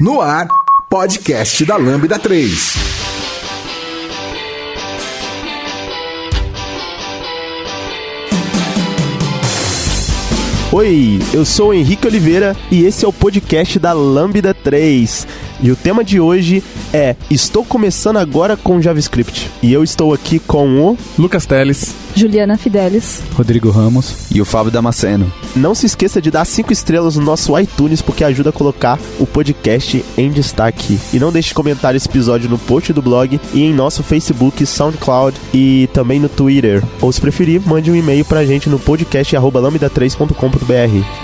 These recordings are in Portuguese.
No ar, podcast da Lambda 3. Oi, eu sou o Henrique Oliveira e esse é o podcast da Lambda 3. E o tema de hoje é Estou começando agora com JavaScript. E eu estou aqui com o Lucas Teles, Juliana Fidelis, Rodrigo Ramos e o Fábio Damasceno. Não se esqueça de dar 5 estrelas no nosso iTunes porque ajuda a colocar o podcast em destaque. E não deixe de comentar esse episódio no post do blog e em nosso Facebook, SoundCloud e também no Twitter. Ou se preferir, mande um e-mail pra gente no podcast@lambda3.com.br.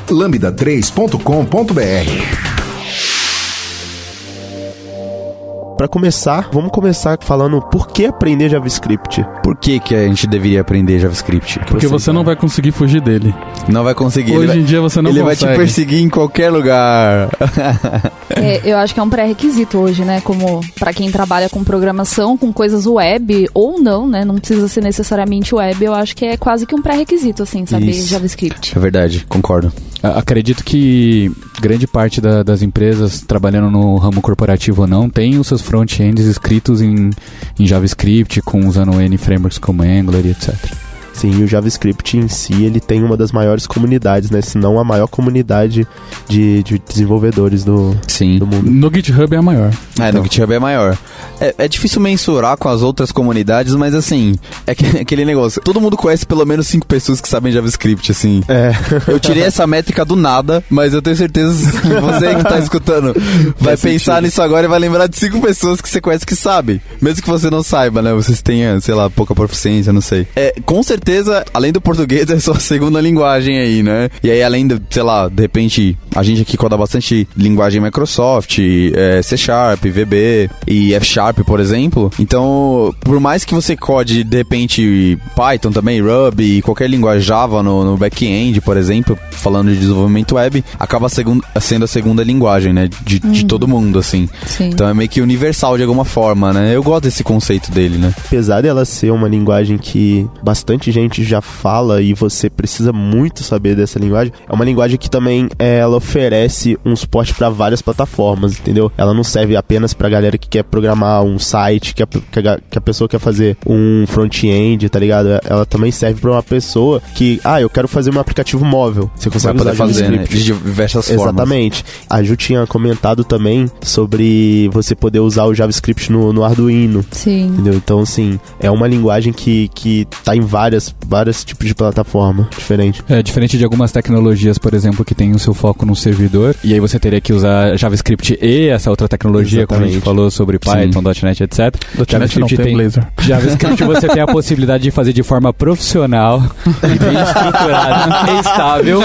lambda3.com.br. Para começar, vamos começar falando por que aprender JavaScript. Por que, que a gente deveria aprender JavaScript? Porque você não vai conseguir fugir dele. Não vai conseguir. Hoje ele em vai, dia você não ele vai consegue. te perseguir em qualquer lugar. É, eu acho que é um pré-requisito hoje, né? Como para quem trabalha com programação, com coisas web ou não, né? Não precisa ser necessariamente web. Eu acho que é quase que um pré-requisito, assim, saber Isso. JavaScript. É verdade, concordo. Acredito que grande parte da- das empresas trabalhando no ramo corporativo ou não tem os seus front-ends escritos em, em JavaScript, com usando N frameworks como Angular e etc. Sim, e o JavaScript em si, ele tem uma das maiores comunidades, né? Se não a maior comunidade de, de desenvolvedores do, Sim. do mundo. No GitHub é a maior. É, Então. no GitHub é maior. É, é difícil mensurar com as outras comunidades, mas assim, é que- aquele negócio. Todo mundo conhece pelo menos cinco pessoas que sabem JavaScript, assim. É, Eu tirei essa métrica do nada, mas eu tenho certeza que você que tá escutando vai Faz pensar sentido. nisso agora e vai lembrar de cinco pessoas que você conhece que sabem. Mesmo que você não saiba, né? Vocês tenham, sei lá, pouca proficiência, não sei. É, com certeza, além do português, é sua segunda linguagem aí, né? E aí, além de, sei lá, de repente, a gente aqui coda bastante linguagem Microsoft, é, C Sharp, VB e F Sharp, por exemplo. Então, por mais que você code, de repente, Python também, Ruby e qualquer linguagem Java no, no back-end, por exemplo, falando de desenvolvimento web, acaba segun- sendo a segunda linguagem, né? De, de todo mundo, assim. Sim. Então é meio que universal de alguma forma, né? Eu gosto desse conceito dele, né? apesar dela ser uma linguagem que bastante gente já fala e você precisa muito saber dessa linguagem, é uma linguagem que também é, ela oferece um suporte para várias plataformas, entendeu? Ela não serve apenas pra galera que quer programar um site, que a, que a, que a pessoa quer fazer um front-end, tá ligado? Ela também serve pra uma pessoa que, ah, eu quero fazer um aplicativo móvel. Você consegue poder fazer, né? De diversas formas. Exatamente. A Ju tinha comentado também sobre você poder usar o JavaScript no, no Arduino. Sim. Entendeu? Então, assim, é uma linguagem que, que tá em várias, vários tipos de plataforma diferente. É diferente de algumas tecnologias, por exemplo, que tem o seu foco no servidor, e aí você teria que usar JavaScript e essa outra tecnologia, como a gente Exatamente. falou sobre Python, .NET, etc. JavaScript tem JavaScript você tem a possibilidade de fazer de forma profissional e bem estruturada e estável,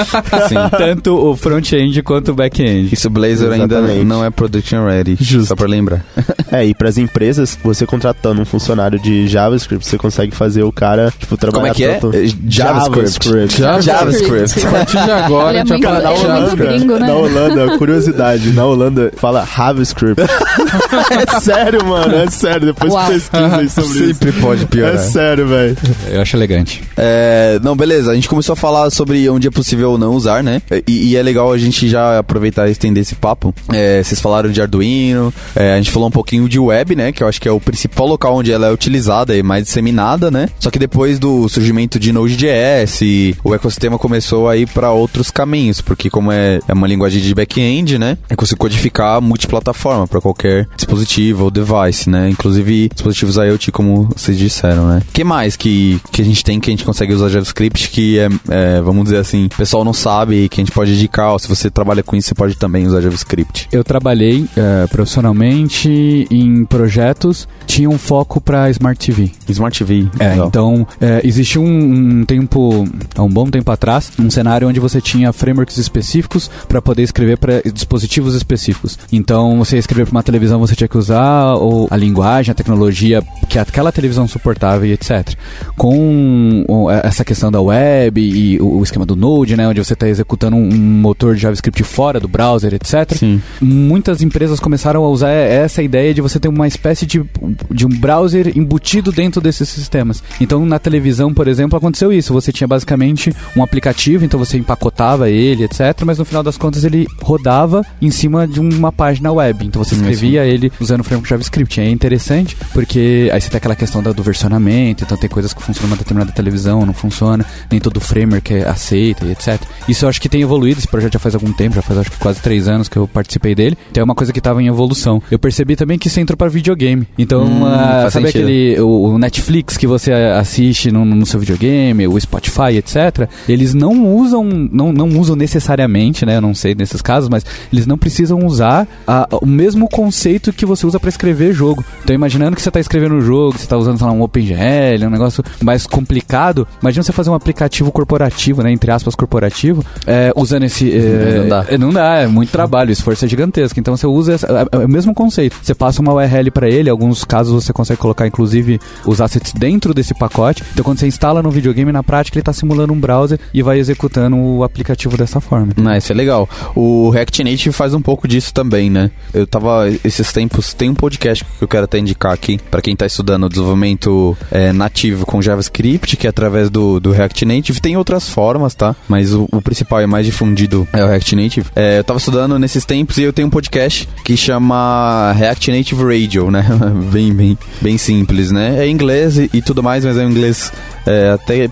tanto o front-end quanto o back-end. Isso Blazor ainda Exatamente. não é production ready. Justo. Só pra lembrar. É, e pras empresas, você contratando um funcionário de JavaScript, você consegue fazer o cara, tipo, trabalhar Como é que é? É JavaScript. JavaScript. JavaScript. A partir de agora, é a gente vai é falar JavaScript. gringo, né? Na Holanda, curiosidade, na Holanda fala JavaScript. é sério, mano, é sério. Depois Uau. pesquisa aí sobre isso. Sempre pode piorar. É sério, velho. Eu acho elegante. É, não, beleza. A gente começou a falar sobre onde é possível ou não usar, né? E, e é legal a gente já aproveitar e estender esse papo. É, vocês falaram de Arduino, é, a gente falou um pouquinho de web, né? Que eu acho que é o principal local onde ela é utilizada e mais disseminada, né? Só que depois do surgimento de Node.js, o ecossistema começou a ir para outros caminhos, porque como é, é uma linguagem de back-end, né? É conseguir codificar multiplataforma para qualquer qualquer dispositivo ou device, né? Inclusive dispositivos IoT, como vocês disseram, né? O que mais que, que a gente tem que a gente consegue usar JavaScript que é, é vamos dizer assim, o pessoal não sabe que a gente pode indicar, ou se você trabalha com isso, você pode também usar JavaScript? Eu trabalhei é, profissionalmente em projetos, tinha um foco para Smart TV. Smart TV. É, legal. então é, existiu um, um tempo, há um bom tempo atrás, um cenário onde você tinha frameworks específicos para poder escrever para dispositivos específicos. Então, você ia escrever para uma televisão, você tinha que usar ou a linguagem, a tecnologia que aquela televisão suportava e etc. Com essa questão da web e o esquema do Node, né, onde você está executando um motor de JavaScript fora do browser, etc. Sim. Muitas empresas começaram a usar essa ideia de você ter uma espécie de, de um browser embutido dentro desses sistemas. Então, na televisão, por exemplo, aconteceu isso. Você tinha basicamente um aplicativo, então você empacotava ele, etc. Mas no final das contas ele rodava em cima de uma página web. Então você escrevia Sim. ele usando o framework JavaScript. é interessante porque aí você tem aquela questão do versionamento, então tem coisas que funcionam numa determinada televisão, não funciona, nem todo framework é aceita e etc. Isso eu acho que tem evoluído, esse projeto já faz algum tempo, já faz acho que quase três anos que eu participei dele. Então é uma coisa que estava em evolução. Eu percebi também que isso entrou para videogame. Então, hum, uh, sabe sentido. aquele o, o, Netflix que você assiste no, no seu videogame, o Spotify, etc. Eles não usam, não, não usam necessariamente, né? Eu não sei nesses casos, mas eles não precisam usar a, o mesmo conceito que você usa para escrever jogo. Então, imaginando que você está escrevendo um jogo, você está usando lá, um OpenGL, um negócio mais complicado. Imagina você fazer um aplicativo corporativo, né? Entre aspas, corporativo, é, usando esse. É, não dá. É, não dá, é muito trabalho, o esforço é gigantesco. Então, você usa essa, é, é o mesmo conceito. Você passa uma URL para ele, em alguns casos você consegue colocar, inclusive, os assets dentro desse pacote. Então, quando você instala no videogame, na prática, ele está simulando um browser e vai executando o aplicativo dessa forma. Ah, isso é legal. O React Native faz um pouco disso também, né? Eu tava esses tempos, tem um podcast que eu quero até indicar aqui para quem tá estudando desenvolvimento é, nativo com JavaScript, que é através do, do React Native. Tem outras formas, tá? Mas o, o principal e mais difundido é o React Native. É, eu tava estudando nesses tempos e eu tenho um podcast que chama React Native Radio, né? bem, bem, bem simples, né? É inglês e, e tudo mais, mas é um inglês é, até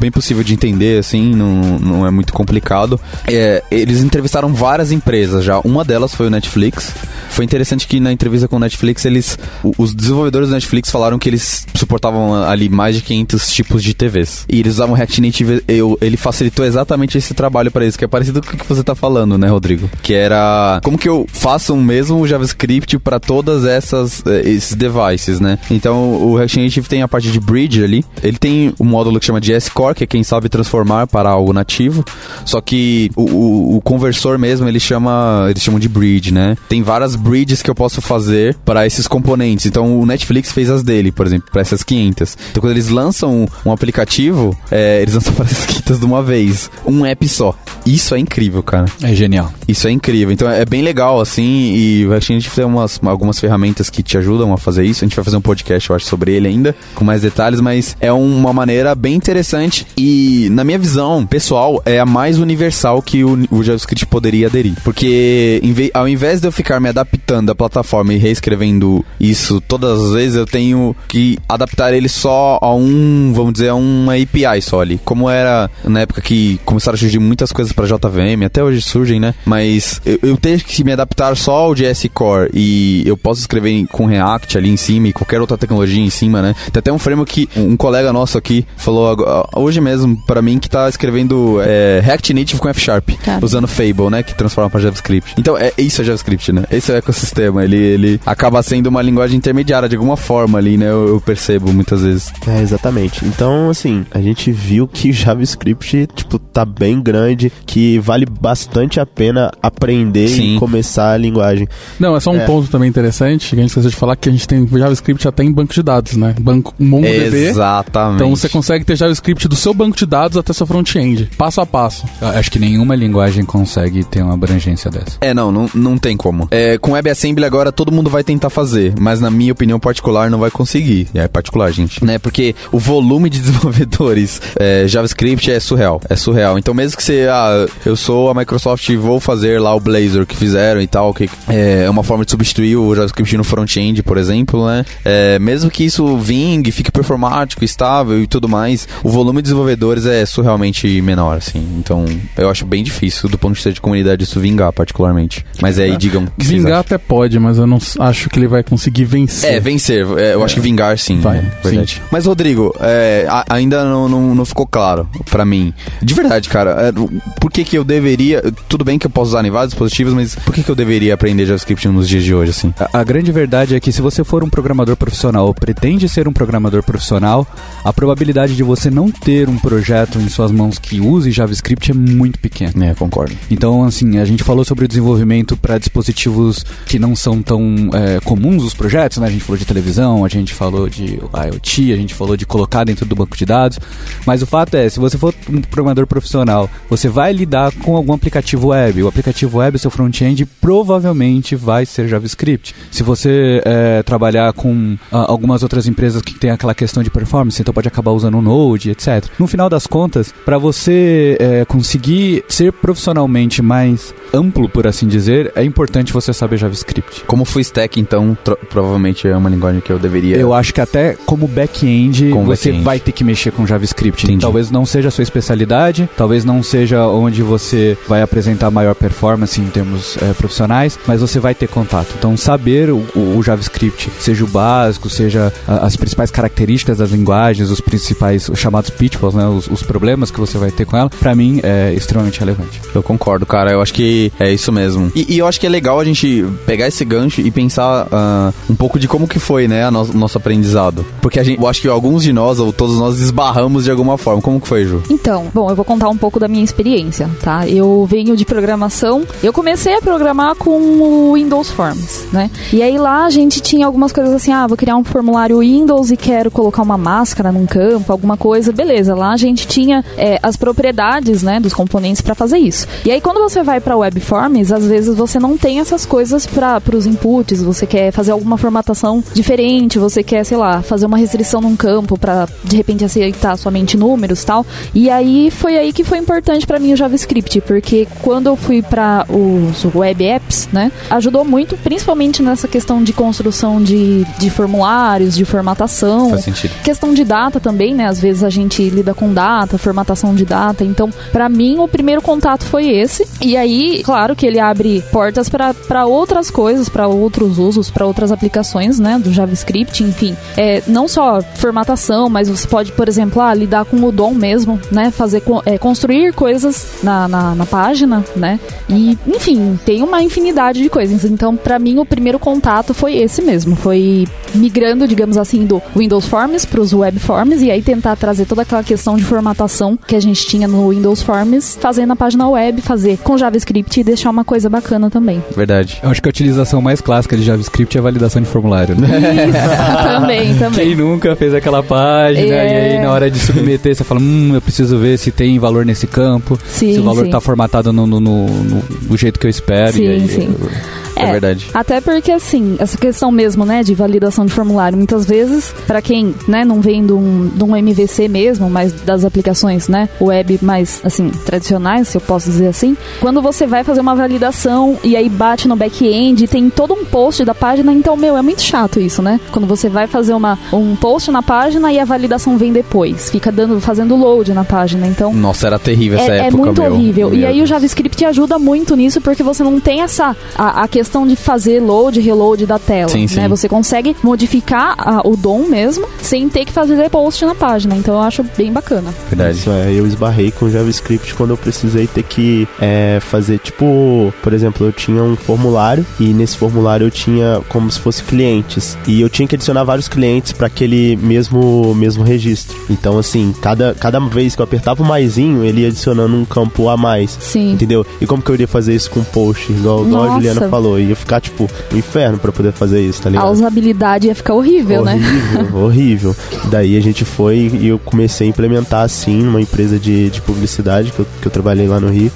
bem possível de entender, assim, não, não é muito complicado. É, eles entrevistaram várias empresas já, uma delas foi o Netflix. Foi interessante que na entrevista com o Netflix, eles, os desenvolvedores do Netflix falaram que eles suportavam ali mais de 500 tipos de TVs. E eles usavam React Native, eu, ele facilitou exatamente esse trabalho para eles, que é parecido com o que você tá falando, né, Rodrigo? Que era como que eu faço o mesmo JavaScript para todas essas eh, esses devices, né? Então o React Native tem a parte de bridge ali, ele tem o um módulo que chama de S-Core, que é quem sabe transformar para algo nativo. Só que o, o, o conversor mesmo, ele chama, eles chamam de bridge, né? Tem várias bridges que eu posso fazer para esses componentes. Então o Netflix fez as dele, por exemplo, para essas 500. Então quando eles lançam um, aplicativo, é, eles lançam para essas 500 de uma vez. Um app só. Isso é incrível, cara. É genial. Isso é incrível. Então é bem legal, assim, e a gente tem umas, algumas ferramentas que te ajudam a fazer isso. A gente vai fazer um podcast, eu acho, sobre ele ainda, com mais detalhes, mas é uma maneira bem interessante e, na minha visão pessoal, é a mais universal que o, o JavaScript poderia aderir. Porque ao invés de eu ficar me adaptando à plataforma e reescrevendo isso todas as vezes, eu tenho que adaptar ele só a um, vamos dizer, a uma API só ali. Como era na época que começaram a surgir muitas coisas para JVM, até hoje surgem, né? Mas eu, eu tenho que me adaptar só ao JS Core e eu posso escrever com React ali em cima e qualquer outra tecnologia em cima, né? Tem até um framework que um colega nosso aqui falou hoje mesmo para mim que tá escrevendo é, React Native com F Sharp, tá. usando Fable, né? Que transforma para JavaScript. Então, é, isso é JavaScript, né? Esse é o ecossistema. Ele, ele acaba sendo uma linguagem intermediária de alguma forma ali, né? Eu, eu percebo muitas vezes. É, exatamente. Então, assim, a gente viu que JavaScript, tipo, tá bem grande, que vale bastante a pena aprender Sim. e começar a linguagem. Não, é só um é. ponto também interessante, que a gente esqueceu de falar, que a gente tem JavaScript até em banco de dados, né? Banco MongoDB. Exatamente. Então você consegue ter JavaScript do seu banco de dados até sua front-end, passo a passo. Eu acho que nenhuma linguagem consegue ter uma abrangência dessa. É, não, não, não tem como. É, com WebAssembly agora todo mundo vai tentar fazer, mas na minha opinião particular não vai conseguir. É particular, gente. Né? Porque o volume de desenvolvedores é, JavaScript é surreal. É surreal. Então mesmo que você, ah, eu sou a Microsoft e vou fazer lá o Blazor que fizeram e tal, que é uma forma de substituir o JavaScript no front-end, por exemplo, né? É, mesmo que isso vingue, fique performático, estável e tudo mais, o volume de desenvolvedores é surrealmente menor, assim. Então, eu acho bem difícil, do ponto de vista de comunidade, isso vingar, particularmente. Mas aí, digam que Vingar Vingar até pode, mas eu não acho que ele vai conseguir vencer. É, vencer. É, eu é. acho que vingar sim. Vai, verdade. Sim. Mas, Rodrigo, é, a, ainda não, não, não, ficou claro para mim. De verdade, cara, é, por que que eu deveria... Tudo bem que eu posso usar em vários dispositivos, mas por que que eu deveria aprender JavaScript nos dias de hoje, assim? A, a grande verdade é que se você for um programador profissional ou pretende ser um programador profissional, a probabilidade de você não ter um projeto em suas mãos que use JavaScript é muito pequena. É, concordo. Então, assim, a gente falou sobre o desenvolvimento para dispositivos que não são tão é, comuns os projetos, né? A gente falou de televisão, a gente falou de IoT, a gente falou de colocar dentro do banco de dados. Mas o fato é, se você for um programador profissional, você vai lidar com algum aplicativo web. O aplicativo web, seu front-end, provavelmente vai ser JavaScript. Se você é, trabalhar com ah, algumas outras empresas que tem aquela questão de performance, então pode acabar usando o Node, etc. No final das contas, para você é, conseguir ser profissionalmente mais amplo, por assim dizer, é importante você saber JavaScript. Como full stack, então, provavelmente é uma linguagem que eu deveria. Eu acho que até como back-end você back vai ter que mexer com JavaScript. Entendi. Talvez não seja a sua especialidade, talvez não seja onde você vai apresentar maior performance em termos é, profissionais, mas você vai ter contato. Então, saber o, o JavaScript, seja o básico, seja a, as principais características das linguagens, os principais os chamados pitfalls, né, os, os problemas que você vai ter com ela, para mim é extremamente relevante. Eu concordo, cara. Eu acho que é isso mesmo. E, e eu acho que é legal a gente pegar esse gancho e pensar uh, um pouco de como que foi, né, o no, nosso aprendizado. Porque a gente, eu acho que alguns de nós, ou todos nós, esbarramos de alguma forma. Como que foi, Ju? Então, bom, eu vou contar um pouco da minha experiência, tá? Eu venho de programação. Eu comecei a programar com o Windows Forms, né? E aí lá a gente tinha algumas coisas assim, ah, vou criar um formulário Windows e quero colocar uma máscara num campo, alguma coisa, beleza. Lá a gente tinha é, as propriedades, né, dos componentes para fazer isso. E aí quando você vai para Webforms, às vezes você não tem essas coisas para os inputs, você quer fazer alguma formatação diferente, você quer, sei lá, fazer uma restrição num campo para de repente aceitar somente números, tal. E aí foi aí que foi importante para mim o JavaScript, porque quando eu fui para os web apps, né, ajudou muito, principalmente nessa questão de construção de, de formulários, de formatação. Faz sentido. Questão de data também, né? Às vezes a gente lida com data, formatação de data. Então, para mim, o primeiro contato foi esse. E aí, claro que ele abre portas para outras coisas, para outros usos, para outras aplicações, né? Do JavaScript, enfim. É, não só formatação, mas você pode, por exemplo, ah, lidar com o DOM mesmo, né? Fazer, é, construir coisas na, na, na página, né? E, enfim, tem uma infinidade de coisas. Então, para mim, o primeiro contato foi esse mesmo. Foi migrando, digamos assim, do Windows Forms para os Web Forms e aí tentar trazer toda aquela questão de formatação que a gente tinha no Windows Forms, fazer na página web, fazer com JavaScript e deixar uma coisa bacana também. Verdade. Eu acho que a utilização mais clássica de JavaScript é a validação de formulário. Né? Isso, também, também. Quem nunca fez aquela página é... e aí na hora de submeter você fala, hum, eu preciso ver se tem valor nesse campo, sim, se o valor está formatado no, no, no, no, do jeito que eu espero. Sim, e aí, sim. Eu... É, é, verdade. Até porque, assim, essa questão mesmo, né, de validação de formulário, muitas vezes, para quem, né, não vem de um, de um MVC mesmo, mas das aplicações, né, web mais, assim, tradicionais, se eu posso dizer assim, quando você vai fazer uma validação e aí bate no back-end, tem todo um post da página, então, meu, é muito chato isso, né? Quando você vai fazer uma, um post na página e a validação vem depois, fica dando, fazendo load na página, então... Nossa, era terrível essa é, época, É muito meu. horrível. Meu e aí o JavaScript ajuda muito nisso, porque você não tem essa, a, a questão de fazer load, reload da tela. Sim, né? sim. Você consegue modificar a, o DOM mesmo sem ter que fazer post na página. Então eu acho bem bacana. Verdade. Isso é, eu esbarrei com JavaScript quando eu precisei ter que é, fazer, tipo, por exemplo, eu tinha um formulário e nesse formulário eu tinha como se fosse clientes. E eu tinha que adicionar vários clientes para aquele mesmo, mesmo registro. Então, assim, cada, cada vez que eu apertava o maisinho, ele ia adicionando um campo a mais. Sim. Entendeu? E como que eu iria fazer isso com post? Igual, igual a Juliana falou. Ia ficar, tipo, um inferno para poder fazer isso, tá ligado? A usabilidade ia ficar horrível, horrível né? Horrível, horrível. Daí a gente foi e eu comecei a implementar assim numa empresa de, de publicidade que eu, que eu trabalhei lá no Rio.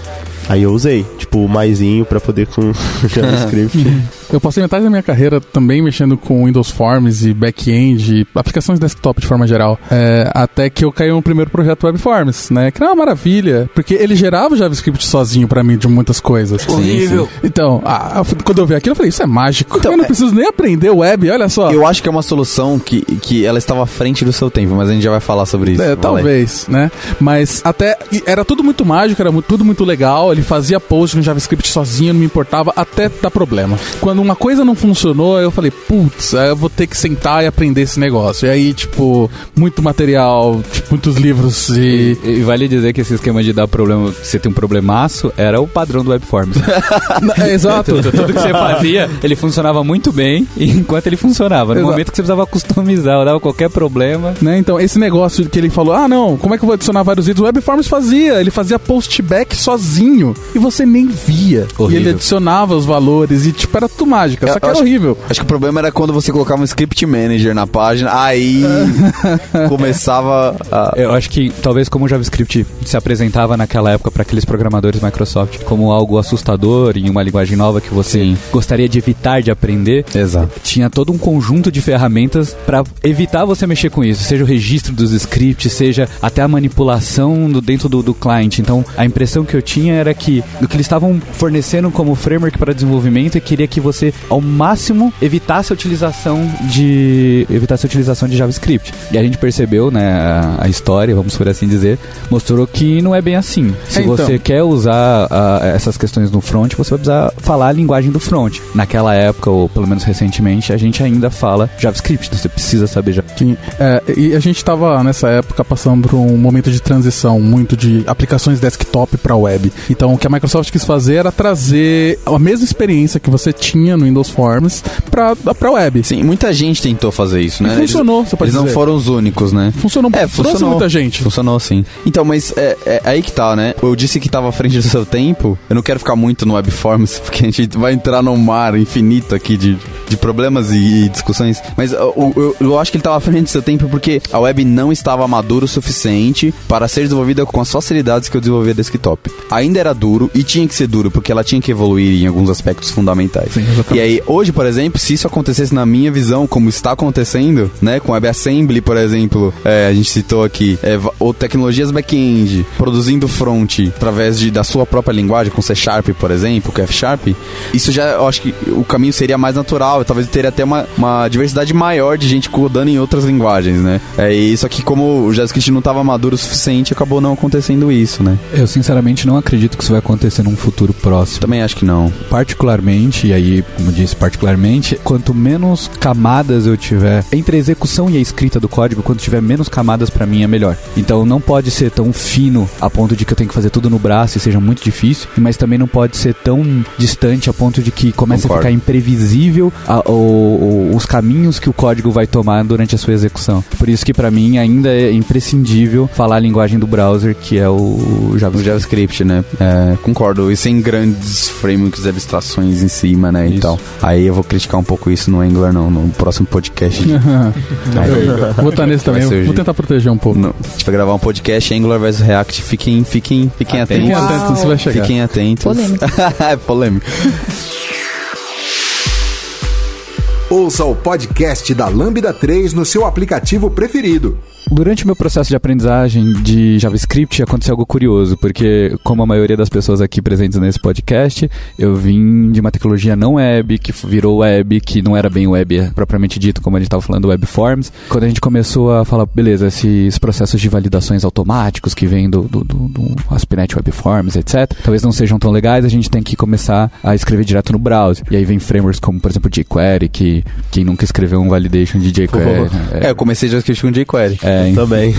Aí eu usei, tipo, o maisinho pra poder com JavaScript. Eu passei metade da minha carreira também mexendo com Windows Forms e back-end, aplicações desktop de forma geral. É, até que eu caí no primeiro projeto Web Forms, né? Que era uma maravilha, porque ele gerava o JavaScript sozinho para mim de muitas coisas. Horrível. Então, ah, quando eu vi aquilo, eu falei, isso é mágico. Então, eu não é... preciso nem aprender web, olha só. Eu acho que é uma solução que, que ela estava à frente do seu tempo, mas a gente já vai falar sobre isso. É, talvez, né? Mas até era tudo muito mágico, era tudo muito legal. Ele fazia post no JavaScript sozinho, não me importava, até dar problema. Quando uma coisa não funcionou, eu falei, putz, eu vou ter que sentar e aprender esse negócio. E aí, tipo, muito material, tipo, muitos livros e... e... e. vale dizer que esse esquema de dar problema, você tem um problemaço, era o padrão do Webforms. é, exato. tudo, tudo, que você fazia, ele funcionava muito bem, enquanto ele funcionava. No exato. momento que você precisava customizar, dava qualquer problema. Né, então, esse negócio que ele falou, ah, não, como é que eu vou adicionar vários itens? O Webforms fazia, ele fazia postback sozinho e você nem via. Horrível. E ele adicionava os valores e, tipo, era tudo mágica, eu, só que era horrível. Acho que o problema era quando você colocava um script manager na página, aí começava a... Eu acho que talvez como o JavaScript se apresentava naquela época para aqueles programadores Microsoft como algo assustador em uma linguagem nova que você Sim. gostaria de evitar de aprender, Exato. tinha todo um conjunto de ferramentas para evitar você mexer com isso, seja o registro dos scripts, seja até a manipulação do, dentro do, do cliente. Então, a impressão que eu tinha era que o que eles estavam fornecendo como framework para desenvolvimento e queria que você ao máximo evitasse a utilização de evitasse a utilização de JavaScript. E a gente percebeu, né, a, a história, vamos por assim dizer, mostrou que não é bem assim. Se é, então. você quer usar uh, essas questões no front, você vai precisar falar a linguagem do front. Naquela época, ou pelo menos recentemente, a gente ainda fala JavaScript, então você precisa saber JavaScript. Sim, é, e a gente estava nessa época passando por um momento de transição muito de aplicações desktop para web. Então, o que a Microsoft quis fazer era trazer a mesma experiência que você tinha no Windows Forms para para web. Sim, muita gente tentou fazer isso, né? E funcionou, eles, você pode Eles dizer. não foram os únicos, né? Funcionou, é, funcionou muita gente. Funcionou sim. Então, mas é, é, aí que tá, né? Eu disse que tava à frente do seu tempo. Eu não quero ficar muito no Webforms, porque a gente vai entrar num mar infinito aqui de, de problemas e, e discussões. Mas eu, eu, eu, acho que ele tava à frente do seu tempo porque a web não estava madura o suficiente para ser desenvolvida com as facilidades que eu desenvolvia desktop. Ainda era duro e tinha que ser duro, porque ela tinha que evoluir em alguns aspectos fundamentais. Sim, e aí, hoje, por exemplo, se isso acontecesse na minha visão, como está acontecendo, né, com WebAssembly, por exemplo, é, a gente citou aqui, é, ou tecnologias back-end, produzindo front através de, da sua própria linguagem, com C Sharp, por exemplo, com F Sharp, isso já, eu acho que o caminho seria mais natural, talvez teria até uma, uma diversidade maior de gente codando em outras linguagens, né? É, isso aqui, como o JavaScript não estava maduro o suficiente, acabou não acontecendo isso, né? Eu, sinceramente, não acredito que isso vai acontecer num futuro próximo. Também acho que não. Particularmente, e aí, como disse, particularmente, quanto menos camadas eu tiver entre a execução e a escrita do código, quanto tiver menos camadas, para mim é melhor. Então não pode ser tão fino a ponto de que eu tenho que fazer tudo no braço e seja muito difícil, mas também não pode ser tão distante a ponto de que comece Concordo. a ficar imprevisível a, os caminhos que o código vai tomar durante a sua execução. Por isso que para mim ainda é imprescindível falar a linguagem do browser, que é o JavaScript, o JavaScript né? É, concordo. E sem grandes frameworks abstrações em cima, né? Isso. E tal. Aí eu vou criticar um pouco isso no Angular, não, no próximo podcast. Aí, vou estar nesse também, vou tentar proteger um pouco. No, a gente vai gravar um podcast Angular vs React. Fiquem, fiquem, fiquem atentos. Fiquem atentos, você vai chegar. Fiquem atentos. Polêmico. é polêmico. Ouça o podcast da Lambda 3 no seu aplicativo preferido. Durante o meu processo de aprendizagem de JavaScript aconteceu algo curioso, porque como a maioria das pessoas aqui presentes nesse podcast, eu vim de uma tecnologia não web, que virou web, que não era bem web propriamente dito, como a gente estava falando, web forms. Quando a gente começou a falar, beleza, esses processos de validações automáticos que vêm do, do, do, do ASP.NET Web Forms, etc., talvez não sejam tão legais, a gente tem que começar a escrever direto no browser. E aí vem frameworks como, por exemplo, jQuery, que quem nunca escreveu um validation de jQuery... É, é, eu comecei JavaScript com jQuery. É, é, também.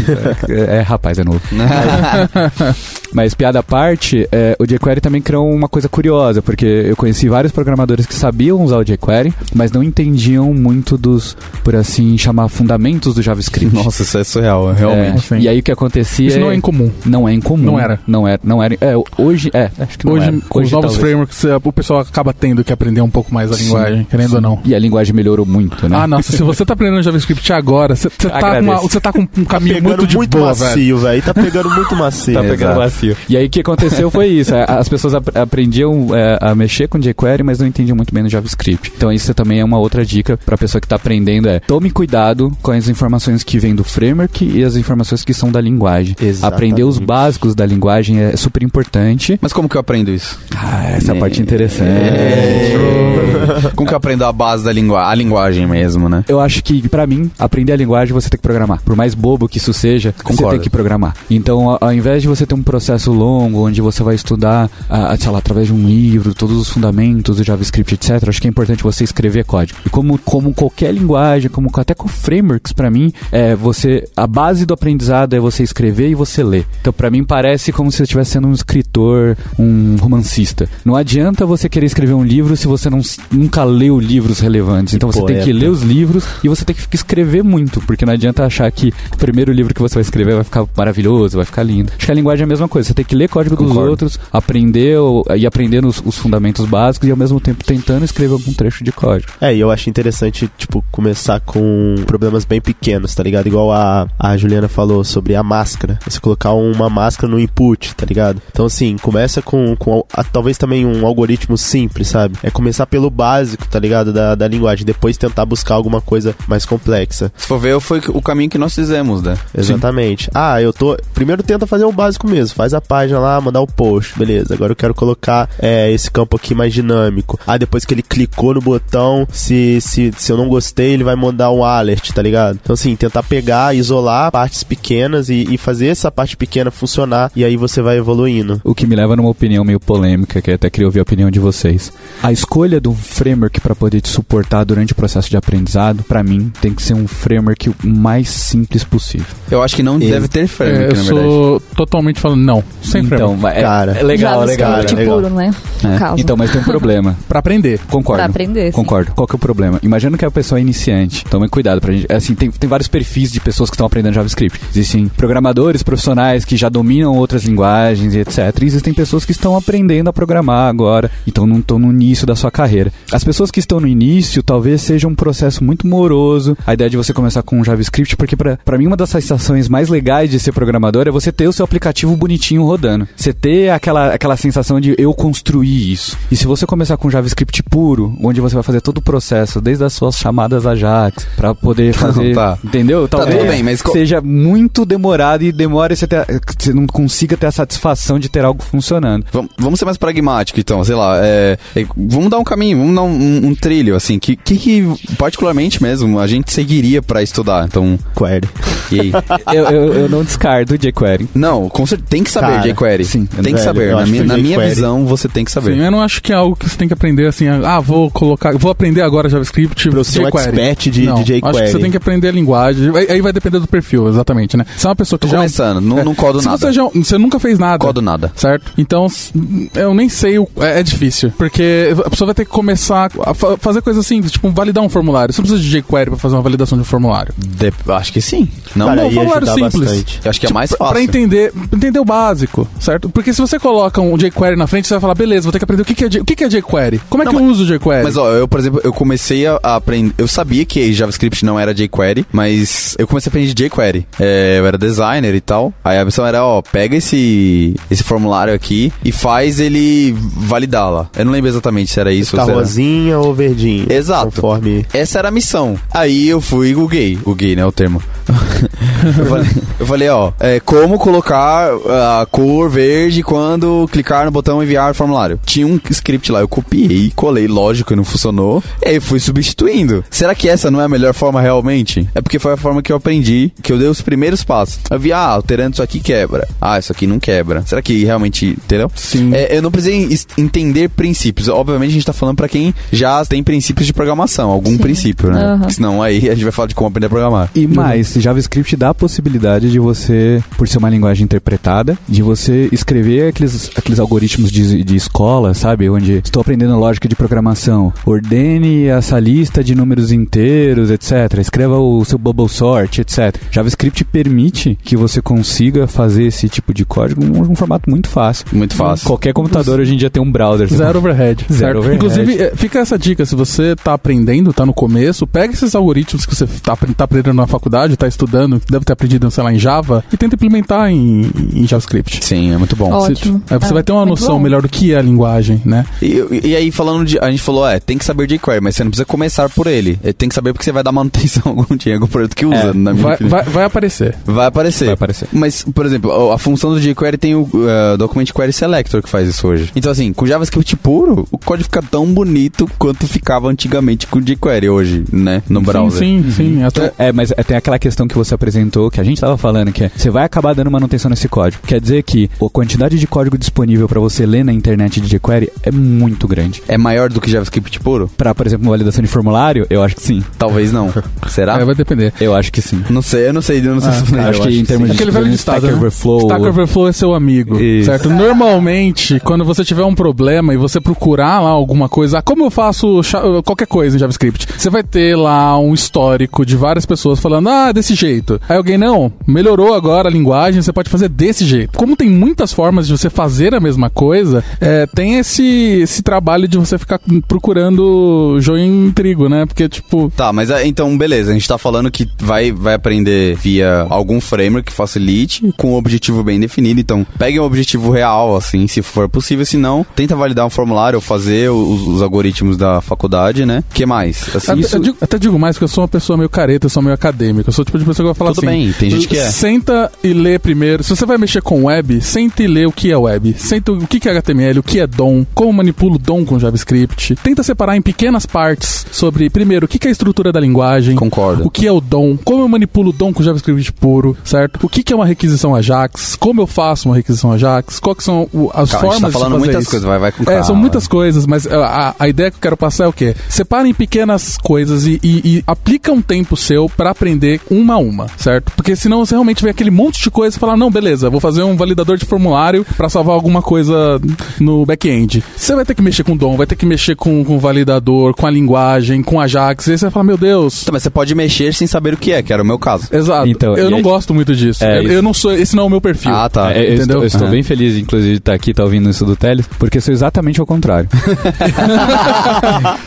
É, é, rapaz, é novo. Mas piada à parte, é, o jQuery também criou uma coisa curiosa, porque eu conheci vários programadores que sabiam usar o jQuery, mas não entendiam muito dos, por assim chamar, fundamentos do JavaScript. Nossa, isso é surreal, realmente. É, e aí o que acontecia... Isso não é incomum. Não é incomum. Não era. Não era. Não era é, hoje, é, acho que não hoje, era. Com hoje, os novos talvez. frameworks, é, o pessoal acaba tendo que aprender um pouco mais a sim, linguagem, querendo sim. ou não. E a linguagem melhorou muito, né? Ah, nossa, se você tá aprendendo JavaScript agora, você tá, com tá com um caminho tá muito de muito boa, macio, velho. Tá pegando muito macio. tá pegando Exato. macio. E aí o que aconteceu foi isso. As pessoas ap aprendiam é, a mexer com jQuery, mas não entendiam muito bem no JavaScript. Então isso também é uma outra dica pra pessoa que tá aprendendo é tome cuidado com as informações que vêm do framework e as informações que são da linguagem. Exatamente. Aprender os básicos da linguagem é super importante. Mas como que eu aprendo isso? Ah, essa é. parte interessante. É. como que eu aprendo a base da linguagem, a linguagem mesmo, né? Eu acho que para mim, aprender a linguagem você tem que programar. Por mais mais bobo que isso seja, Concordo. você tem que programar. Então, ao, invés de você ter um processo longo, onde você vai estudar, ah, sei lá, através de um livro, todos os fundamentos do JavaScript, etc., acho que é importante você escrever código. E como, como qualquer linguagem, como até com frameworks, para mim, é você a base do aprendizado é você escrever e você ler. Então, para mim, parece como se você estivesse sendo um escritor, um romancista. Não adianta você querer escrever um livro se você não, nunca leu livros relevantes. Então, você Poeta. tem que ler os livros e você tem que escrever muito, porque não adianta achar que o primeiro livro que você vai escrever vai ficar maravilhoso, vai ficar lindo. Acho que a linguagem é a mesma coisa. Você tem que ler código dos Concordo. outros, aprender e aprender os, os fundamentos básicos e ao mesmo tempo tentando escrever algum trecho de código. É, e eu acho interessante, tipo, começar com problemas bem pequenos, tá ligado? Igual a, a Juliana falou sobre a máscara. Você colocar uma máscara no input, tá ligado? Então, assim, começa com, com a- talvez também um algoritmo simples, sabe? É começar pelo básico, tá ligado? Da, da linguagem. Depois tentar buscar alguma coisa mais complexa. Se for ver, foi o caminho que nós fizemos, né? Exatamente. Ah, eu tô. Primeiro tenta fazer o básico mesmo. Faz a página lá, mandar o post. Beleza. Agora eu quero colocar é, esse campo aqui mais dinâmico. Ah, depois que ele clicou no botão, se, se, se eu não gostei, ele vai mandar um alert, tá ligado? Então, assim, tentar pegar, isolar partes pequenas e, e fazer essa parte pequena funcionar. E aí você vai evoluindo. O que me leva numa opinião meio polêmica, que eu até queria ouvir a opinião de vocês. A escolha do framework para poder te suportar durante o processo de aprendizado, para mim, tem que ser um framework mais simples possível. Eu acho que não Ex- deve ter É, framework, eu na verdade. sou totalmente falando não. Sem então, framework. é, Cara, é legal, legal. JavaScript legal. puro, né? É. Então, mas tem um problema. Pra aprender. Concordo. Pra aprender, sim. Concordo. Qual que é o problema? Imagina que a pessoa é iniciante. Tome cuidado pra gente. Assim, tem, tem vários perfis de pessoas que estão aprendendo JavaScript. Existem programadores profissionais que já dominam outras linguagens e etc. E existem pessoas que estão aprendendo a programar agora. Então não estão no início da sua carreira. As pessoas que estão no início talvez seja um processo muito moroso. A ideia de você começar com JavaScript, porque pra pra mim uma das sensações mais legais de ser programador é você ter o seu aplicativo bonitinho rodando. Você ter aquela, aquela sensação de eu construir isso. E se você começar com JavaScript puro, onde você vai fazer todo o processo, desde as suas chamadas Ajax, pra poder fazer. tá. Entendeu? Talvez tudo bem, mas seja muito demorado e demore você, ter, você não consiga ter a satisfação de ter algo funcionando. Vam- Vamos ser mais pragmáticos, então, sei lá, é, é, vamos dar um caminho, vamos dar um, um- um trilho, assim, que, que, que, particularmente mesmo, a gente seguiria pra estudar, então, Query. E aí? eu, eu, eu não descarto o jQuery. Não, com certeza, tem que saber Cara, jQuery, sim, tem que velho, saber, eu na, minha, que na minha jQuery- visão, você tem que saber. Sim, eu não acho que é algo que você tem que aprender assim, ah, vou colocar, vou aprender agora JavaScript, Pra eu ser um jQuery. expert de, não, de acho que você jQuery. tem que aprender a linguagem. Aí, aí vai depender do perfil, exatamente, né? Se é uma pessoa que Tô já começando, não, é, não codo se nada, Você, já, você nunca fez nada. codo nada. Certo? Então, eu nem sei, o, é, é difícil. Porque a pessoa vai ter que começar a fa- fazer coisas simples, tipo validar um formulário. Você não precisa de jQuery pra fazer uma validação de um formulário. De- acho que sim, não, Cara, não, ia ajudar simples. bastante. eu acho que é mais Pra- fácil. Pra entender, entender o básico, certo? Porque se você coloca um jQuery na frente, você vai falar, beleza, vou ter que aprender o que, que é, J- o que, que é jQuery. Como é Não, que eu uso o jQuery? Mas ó, eu, por exemplo, eu comecei a, aprender. Eu sabia que JavaScript não era jQuery, mas eu comecei a aprender jQuery. É, eu era designer e tal. Aí a missão era, ó, pega esse, esse formulário aqui e faz ele validar lá. Eu não lembro exatamente se era isso Tá ou se era... rosinha ou verdinho. Exato. Conforme. Essa era a missão. Aí eu fui e googlei. Googlei, né? O termo. Eu, falei, eu falei, ó, é, como colocar a cor verde quando clicar no botão enviar formulário. Tinha um script lá, eu copiei, colei, lógico que não funcionou. E aí fui substituindo. Será que essa não é a melhor forma realmente? É porque foi a forma que eu aprendi, que eu dei os primeiros passos. Eu vi, ah, alterando isso aqui quebra. Ah, isso aqui não quebra. Será que realmente, entendeu? Sim. É, eu não precisei entender princípios. Obviamente a gente tá falando pra quem já tem princípios de programação, algum Sim. princípio, né? Porque Senão aí a gente vai falar de como aprender a programar. E mais, JavaScript dá a possibilidade de você, por ser uma linguagem interpretada, de você escrever aqueles, aqueles algoritmos de, de escola, sabe? Onde estou aprendendo lógica de programação. Ordene essa lista de números inteiros, etc. Escreva o seu bubble sort, etc. JavaScript permite que você consiga fazer esse tipo de código num, num formato muito fácil. Muito fácil. Qualquer computador hoje em dia tem um browser. Zero overhead. Zero certo? overhead. Inclusive, é, fica essa dica: se você tá aprendendo, tá no começo, pega esses algoritmos que você tá, apre- tá aprendendo na faculdade, tá estudando, deve ter aprendido, sei lá, em Java, e tenta implementar em, em JavaScript. Sim, é muito bom. Ótimo. Aí você É, vai ter uma noção bom. melhor do que é a linguagem, né? E, e aí, falando de. A gente falou, é, tem que saber jQuery, mas você não precisa começar por ele. É, Tem que saber porque você vai dar manutenção algum dia, algum projeto que usa, É, na minha Vai, opinião. vai, vai aparecer. Vai aparecer. Vai aparecer. Mas, por exemplo, a- a função do jQuery tem o uh, Document Query Selector que faz isso hoje. Então, assim, com JavaScript puro, o código fica tão bonito quanto ficava antigamente com jQuery hoje, né? No browser. Sim, sim, sim. Até, É, mas é, tem aquela questão questão que você apresentou, que a gente estava falando, que é você vai acabar dando manutenção nesse código. Quer dizer que a quantidade de código disponível para você ler na internet de jQuery é muito grande. É maior do que JavaScript puro? Para, por exemplo, validação de formulário, eu acho que sim. Talvez não. Será? É, vai depender. Eu acho que sim. Não sei, eu não sei, eu não sei Ah, se eu acho que em termos de Aquele velho Stack ditado, né? Overflow. Stack Overflow é seu amigo, Isso. certo? Normalmente, quando você tiver um problema e você procurar lá alguma coisa, ah, como eu faço qualquer coisa em JavaScript, você vai ter lá um histórico de várias pessoas falando, ah, desse jeito. Aí alguém, não, melhorou agora a linguagem, você pode fazer desse jeito. Como tem muitas formas de você fazer a mesma coisa, é, tem esse, esse trabalho de você ficar procurando joio em trigo, né? Porque, tipo, Tá, mas ah, então, beleza, a gente tá falando que vai, vai aprender via algum framework que facilite, com um objetivo bem definido. Então, pegue um objetivo real, assim, se for possível. Se não, tenta validar um formulário ou fazer os, os algoritmos da faculdade, né? que mais? Assim, Até, isso... eu digo, até digo mais porque eu sou uma pessoa meio careta, eu sou meio acadêmico. Eu sou o tipo de pessoa que vai falar Tudo assim. bem, tem gente que é. Senta e lê primeiro. Se você vai mexer com web, senta e lê o que é web. Senta o que é HTML, o que é DOM, como manipulo DOM com JavaScript. Tenta separar em pequenas partes sobre, primeiro, o que é a estrutura da linguagem. Concordo. O que é o DOM, como eu manipulo DOM com JavaScript puro, certo? O que é uma requisição Ajax, como eu faço uma requisição Ajax, quais são as Calma, a gente formas tá de falando fazer muitas isso. coisas, vai, vai com É, calma. são muitas coisas, mas a, a- a ideia que eu quero passar é o quê? Separa em pequenas coisas e, e- e aplica um tempo seu pra aprender uma a uma, certo? Porque senão você realmente vê aquele monte de coisa e fala, não, beleza, vou fazer um validador de formulário pra salvar alguma coisa no back-end. Você vai ter que mexer com DOM, vai ter que mexer com, com o validador, com a linguagem, com Ajax, e aí você vai falar, meu Deus... Tá, mas você pode mexer sem saber o que é, que era o meu caso. Exato. Então, eu não aí- gosto muito disso. É, eu, eu não sou, esse não é o meu perfil. Ah, tá. É, eu Entendeu? estou, eu estou bem feliz, inclusive, de estar aqui, estar ouvindo isso do Teles, porque sou exatamente ao contrário.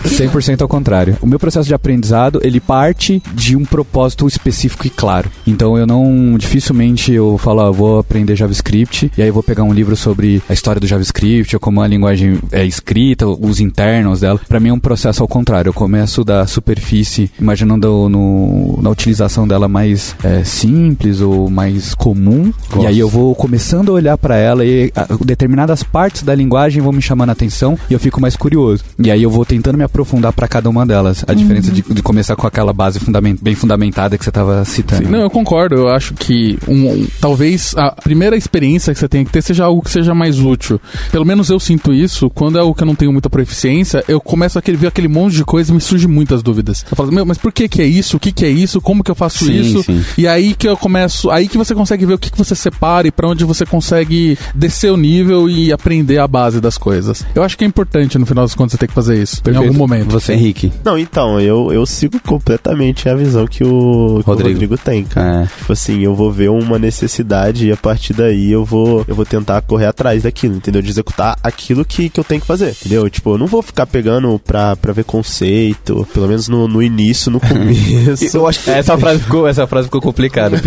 100% ao contrário. O meu processo de aprendizado, ele parte de um propósito específico e claro. Então eu não, dificilmente eu falo, ah, vou aprender JavaScript, e aí eu vou pegar um livro sobre a história do JavaScript, ou como a linguagem é escrita, os internos dela. Pra mim é um processo ao contrário. Eu começo da superfície, imaginando no, na utilização dela mais é, simples ou mais comum, e aí eu vou começando a olhar pra ela e ah, determinadas partes da linguagem vão me chamando a atenção e eu fico mais curioso. E aí eu vou tentando me aprofundar pra cada uma delas. A diferença de, de começar com aquela base fundamen- bem fundamentada que você citando. Sim, não, eu concordo. Eu acho que um, um- talvez a primeira experiência que você tenha que ter seja algo que seja mais útil. Pelo menos eu sinto isso. Quando é algo que eu não tenho muita proficiência, eu começo a querer ver aquele monte de coisa e me surgem muitas dúvidas. Eu falo, meu, mas por que que é isso? O que que é isso? Como que eu faço Sim, isso? sim. E aí que eu começo, aí que você consegue ver o que que você separa e pra onde você consegue descer o nível e aprender a base das coisas. Eu acho que é importante no final das contas você ter que fazer isso em algum momento. Você, Henrique. Não, então, eu, eu sigo completamente a visão que o, que o Rodrigo. Rodrigo tem, cara. É. Tipo assim, eu vou ver uma necessidade e a partir daí eu vou, eu vou tentar correr atrás daquilo, entendeu? De executar aquilo que, que eu tenho que fazer, entendeu? Tipo, eu não vou ficar pegando pra, pra ver conceito, pelo menos no, no início, no começo. Eu acho que Essa frase ficou, essa frase ficou complicada.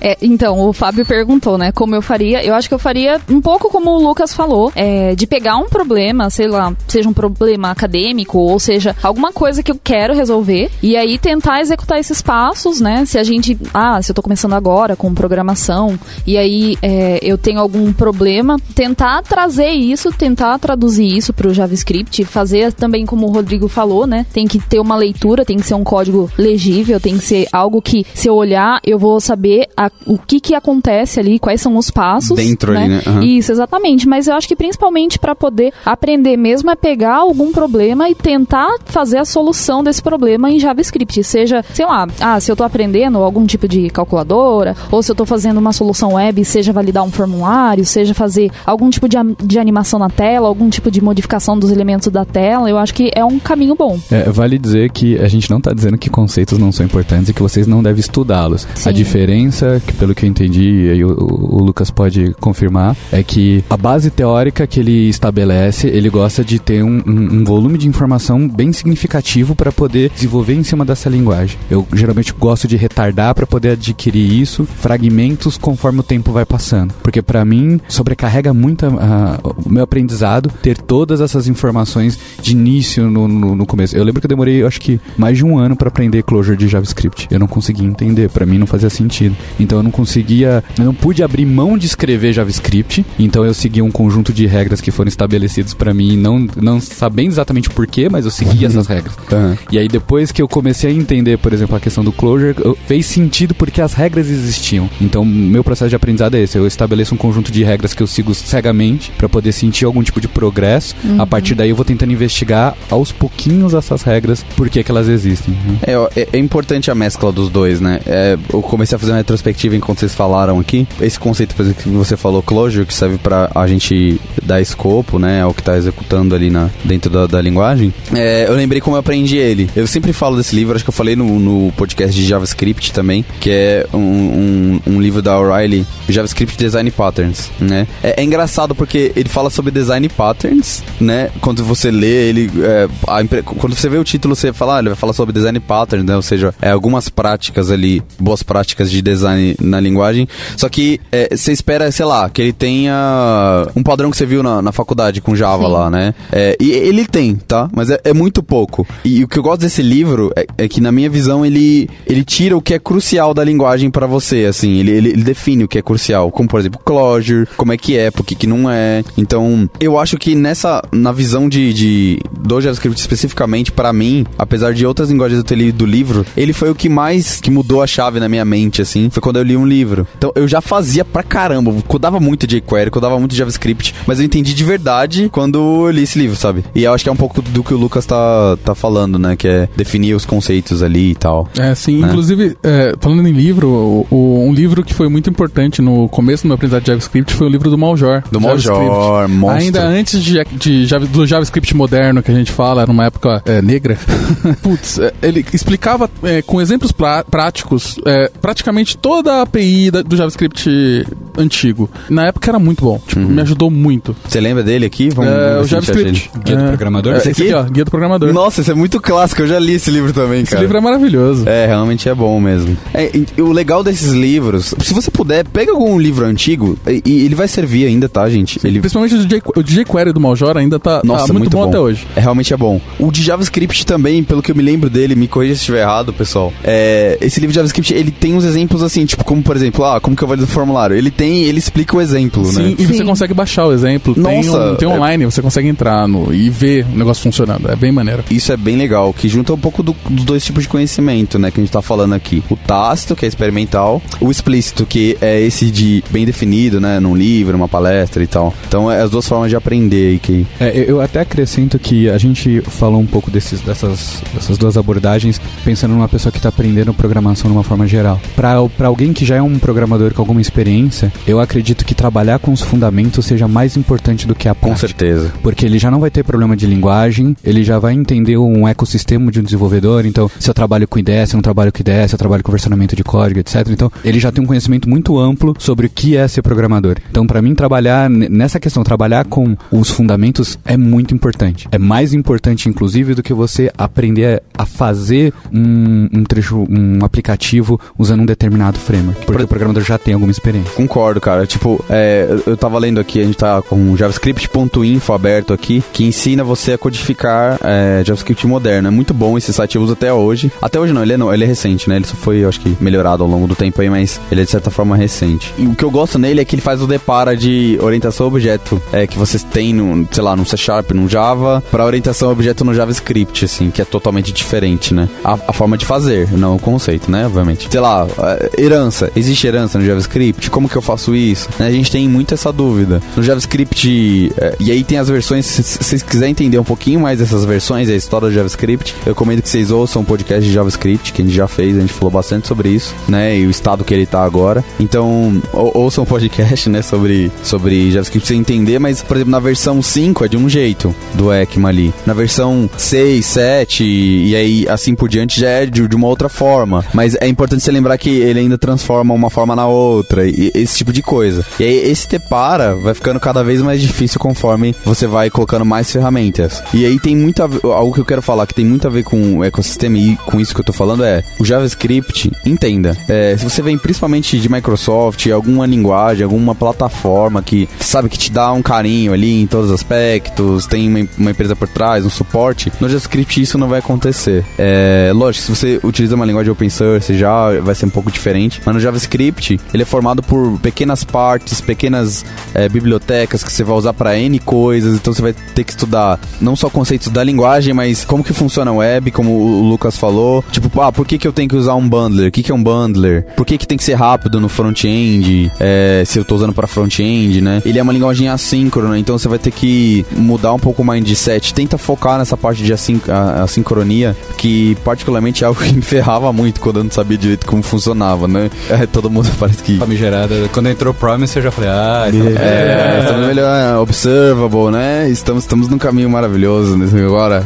É, então, o Fábio perguntou, né, como eu faria. Eu acho que eu faria um pouco como o Lucas falou, é, de pegar um problema, sei lá, seja um problema acadêmico ou seja alguma coisa que eu quero resolver e aí tentar executar esses passos, né? Se a gente, ah, se eu tô começando agora com programação e aí é, eu tenho algum problema, tentar trazer isso, tentar traduzir isso pro JavaScript, fazer também como o Rodrigo falou, né? Tem que ter uma leitura, tem que ser um código legível, tem que ser algo que se eu olhar eu vou saber a- o que que acontece ali, quais são os passos. Dentro ali, né? Aham. Isso, exatamente. Mas eu acho que principalmente para poder aprender mesmo é pegar algum problema e tentar fazer a solução desse problema em JavaScript. Seja, sei lá, ah, se eu tô aprendendo algum tipo de calculadora, ou se eu tô fazendo uma solução web, seja validar um formulário, seja fazer algum tipo de, de animação na tela, algum tipo de modificação dos elementos da tela, eu acho que é um caminho bom. É, vale dizer que a gente não está dizendo que conceitos não são importantes e que vocês não devem estudá-los. A diferença, que pelo que eu entendi, e aí o, o- o Lucas pode confirmar, é que a base teórica que ele estabelece, ele gosta de ter um, um- um volume de informação bem significativo para poder desenvolver em cima dessa linguagem. Eu geralmente gosto de retardar para poder adquirir isso, fragmentos conforme o tempo vai passando. Porque para mim sobrecarrega muito a- a- o meu aprendizado ter todas essas informações de início no, no, no começo. Eu lembro que eu demorei, eu acho que mais de um ano para aprender Clojure de JavaScript. Eu não conseguia entender, para mim não fazia sentido. Então eu não conseguia, eu não pude abrir mão de escrever JavaScript. Então eu segui um conjunto de regras que foram estabelecidas para mim, não não sabendo exatamente porquê, mas eu seguia essas regras. Aham. E aí depois que eu comecei a entender, por exemplo, a questão do closure, fez sentido porque as regras existiam. Então, meu processo de aprendizado é esse. Eu estabeleço um conjunto de regras que eu sigo cegamente para poder sentir algum tipo de progresso. Uhum. A partir daí eu vou tentando investigar aos pouquinhos essas regras, por que, que elas existem. Né? É, é, é, importante a mescla dos dois, né? É, eu comecei a fazer uma retrospectiva enquanto vocês falaram aqui. Esse conceito, por exemplo, que você falou, closure, que serve para a gente dar escopo, né, ao que tá executando ali na, dentro da, da linguagem. É, eu lembrei como eu aprendi ele. Eu sempre falo desse livro, acho que eu falei no, no podcast de JavaScript também, que é um, um, um livro da O'Reilly, JavaScript Design Patterns, né? É, é, engraçado porque ele fala sobre design patterns, né? Quando você lê ele, é, a, quando você vê o título, você fala, ah, ele vai falar sobre design patterns, né? Ou seja, é, algumas práticas ali, boas práticas de design na linguagem. Só que é, você espera, sei lá, que ele tenha um padrão que você viu na, na faculdade com Java Sim. lá, né? É, e ele tem, tá? Mas é, é, muito pouco. E, o que eu gosto desse livro é, é, que, na minha visão, ele, ele tira o que é crucial da linguagem para você, assim. Ele, ele, ele define o que é crucial, como, por exemplo, closure, como é que é, por que, que não é. Então, eu acho que nessa, na visão de, de do JavaScript especificamente, para mim, apesar de outras linguagens eu ter lido do livro, ele foi o que mais que mudou a chave na minha mente, assim, foi quando eu li um livro. Então, eu já fazia pra caramba, codava muito jQuery, codava muito JavaScript, mas eu entendi de verdade quando eu li esse livro, sabe? E eu acho que é um pouco do que o Lucas tá, tá falando, né? Que é definir os conceitos ali e tal. É, sim. Né? Inclusive, é, falando em livro, o, o, um livro que foi muito importante no começo do meu aprendizado de JavaScript foi o livro do Maljor. Do Maljor, monstro. Ainda antes de, de, de, do JavaScript moderno que a gente fala, numa época é, negra. Putz, é, ele explicava é, com exemplos práticos é, praticamente toda a API da, do JavaScript antigo. Na época era muito bom. Tipo, uhum. me ajudou muito. Você lembra dele aqui? Vamos é, o JavaScript. Guia do é. Programador? Esse aqui? Esse aqui, ó, Guia do Programador. Nossa, esse é muito clássico. Eu já li esse livro também, esse cara. Esse livro é maravilhoso. É, realmente é bom mesmo. É, o legal desses livros, se você puder, pega algum livro antigo e, e ele vai servir ainda, tá, gente? Sim, ele... Principalmente o DJ, Query do Maljora ainda tá, tá Nossa, tá muito, muito bom, bom, até hoje. É, realmente é bom. O de JavaScript também, pelo que eu me lembro dele, me corrija se estiver errado, pessoal. É, esse livro de JavaScript, ele tem uns exemplos assim, tipo, como por exemplo, ah, como que eu valido o formulário? Ele tem, ele explica o exemplo, Sim, né? e você consegue baixar o exemplo. Nossa, tem, um, tem é online, é... você consegue entrar no, e ver o negócio funcionando. É bem maneiro. Isso é bem legal, que junta um pouco do, dos dois tipos de conhecimento, né, que a gente tá falando aqui. O tácito, que é experimental, o explícito, que é esse de bem definido, né, num livro, numa palestra e tal. Então, é as duas formas de aprender aí que... É, eu até acrescento que a gente falou um pouco desses, dessas, dessas duas abordagens pensando numa pessoa que está aprendendo programação de uma forma geral. Para alguém que já é um programador com alguma experiência, eu acredito que trabalhar com os fundamentos seja mais importante do que a prática. Com certeza. Porque ele já não vai ter problema de linguagem, ele já vai entender um ecossistema de um desenvolvedor. Então, se eu trabalho com IDE, se eu não trabalho com IDE, se eu trabalho com versionamento de código, etc. Então, ele já tem um conhecimento muito amplo sobre o que é ser programador. Então, para mim, trabalhar nessa questão, trabalhar com os fundamentos é muito importante. É mais importante, inclusive, do que você aprender a fazer um, um trecho, um aplicativo usando um determinado framework. Porque o programador já tem alguma experiência. Concordo, cara. Tipo, é, eu tava lendo aqui, a gente tá com javascript.info aberto aqui, que ensina você a codificar é, JavaScript moderno. É muito bom esse site, eu uso até hoje. Até hoje não, ele é, não, ele é recente, né? Ele só foi, eu acho que, melhorado ao longo do tempo aí, mas ele é de certa forma recente. E o que eu gosto nele é que ele faz o depara de orientação objeto, é, que vocês têm, no, sei lá, no C Sharp, no Java, para orientação objeto no JavaScript, assim, que é totalmente diferente, né? A, a, forma de fazer, não o conceito, né? Obviamente. Sei lá, é, herança. Existe herança no JavaScript? Como que eu faço isso? Né? A gente tem muito essa dúvida. No JavaScript, é, e aí tem as versões, se vocês quiserem entender um pouquinho mais dessas versões, a história do JavaScript, eu recomendo que vocês ouçam um podcast de JavaScript, que a gente já fez, a gente falou bastante sobre isso, né? E o estado que ele tá agora. Então, ou, ouçam um podcast, né, sobre, sobre JavaScript pra você entender, mas, por exemplo, na versão 5 é de um jeito do ECMA ali. Na versão 6, 7 e aí assim por diante já é de, de uma outra forma. Mas é importante você lembrar que ele ainda transforma uma forma na outra, e esse tipo de coisa. E aí esse Tepara vai ficando cada vez mais difícil conforme você vai colocando mais ferramentas. E aí tem muito a ver, algo que eu quero falar que tem muito a ver com o ecossistema e com isso que eu tô falando é o JavaScript, entenda. É, se você vem principalmente de Microsoft, alguma linguagem, alguma plataforma que sabe que te dá um carinho ali em todos os aspectos, tem uma, uma empresa por trás, um suporte, no JavaScript isso não vai acontecer. É, lógico, se você utiliza uma linguagem open source já vai ser um pouco diferente, mas no JavaScript ele é formado por pequenas partes, pequenas é, bibliotecas que você vai usar para N coisas, então você vai ter que estudar não só conceitos da linguagem, mas como que funciona a web, como o Lucas falou. Tipo, ah, por que, que eu tenho que usar um bundler? O que, que é um bundler? Por que, que tem que ser rápido no front-end? É, se eu tô usando para front-end, né? Ele é uma linguagem assíncrona, então você vai ter que mudar um pouco o mindset. Tenta focar nessa parte de assincronia, que particularmente é algo que me ferrava muito quando eu não sabia direito como funcionava, né? É, todo mundo parece que. Famigerada. Quando entrou Promise, eu já falei, ah, então é, estamos melhor, observable, né? Estamos, estamos num caminho maravilhoso nesse agora.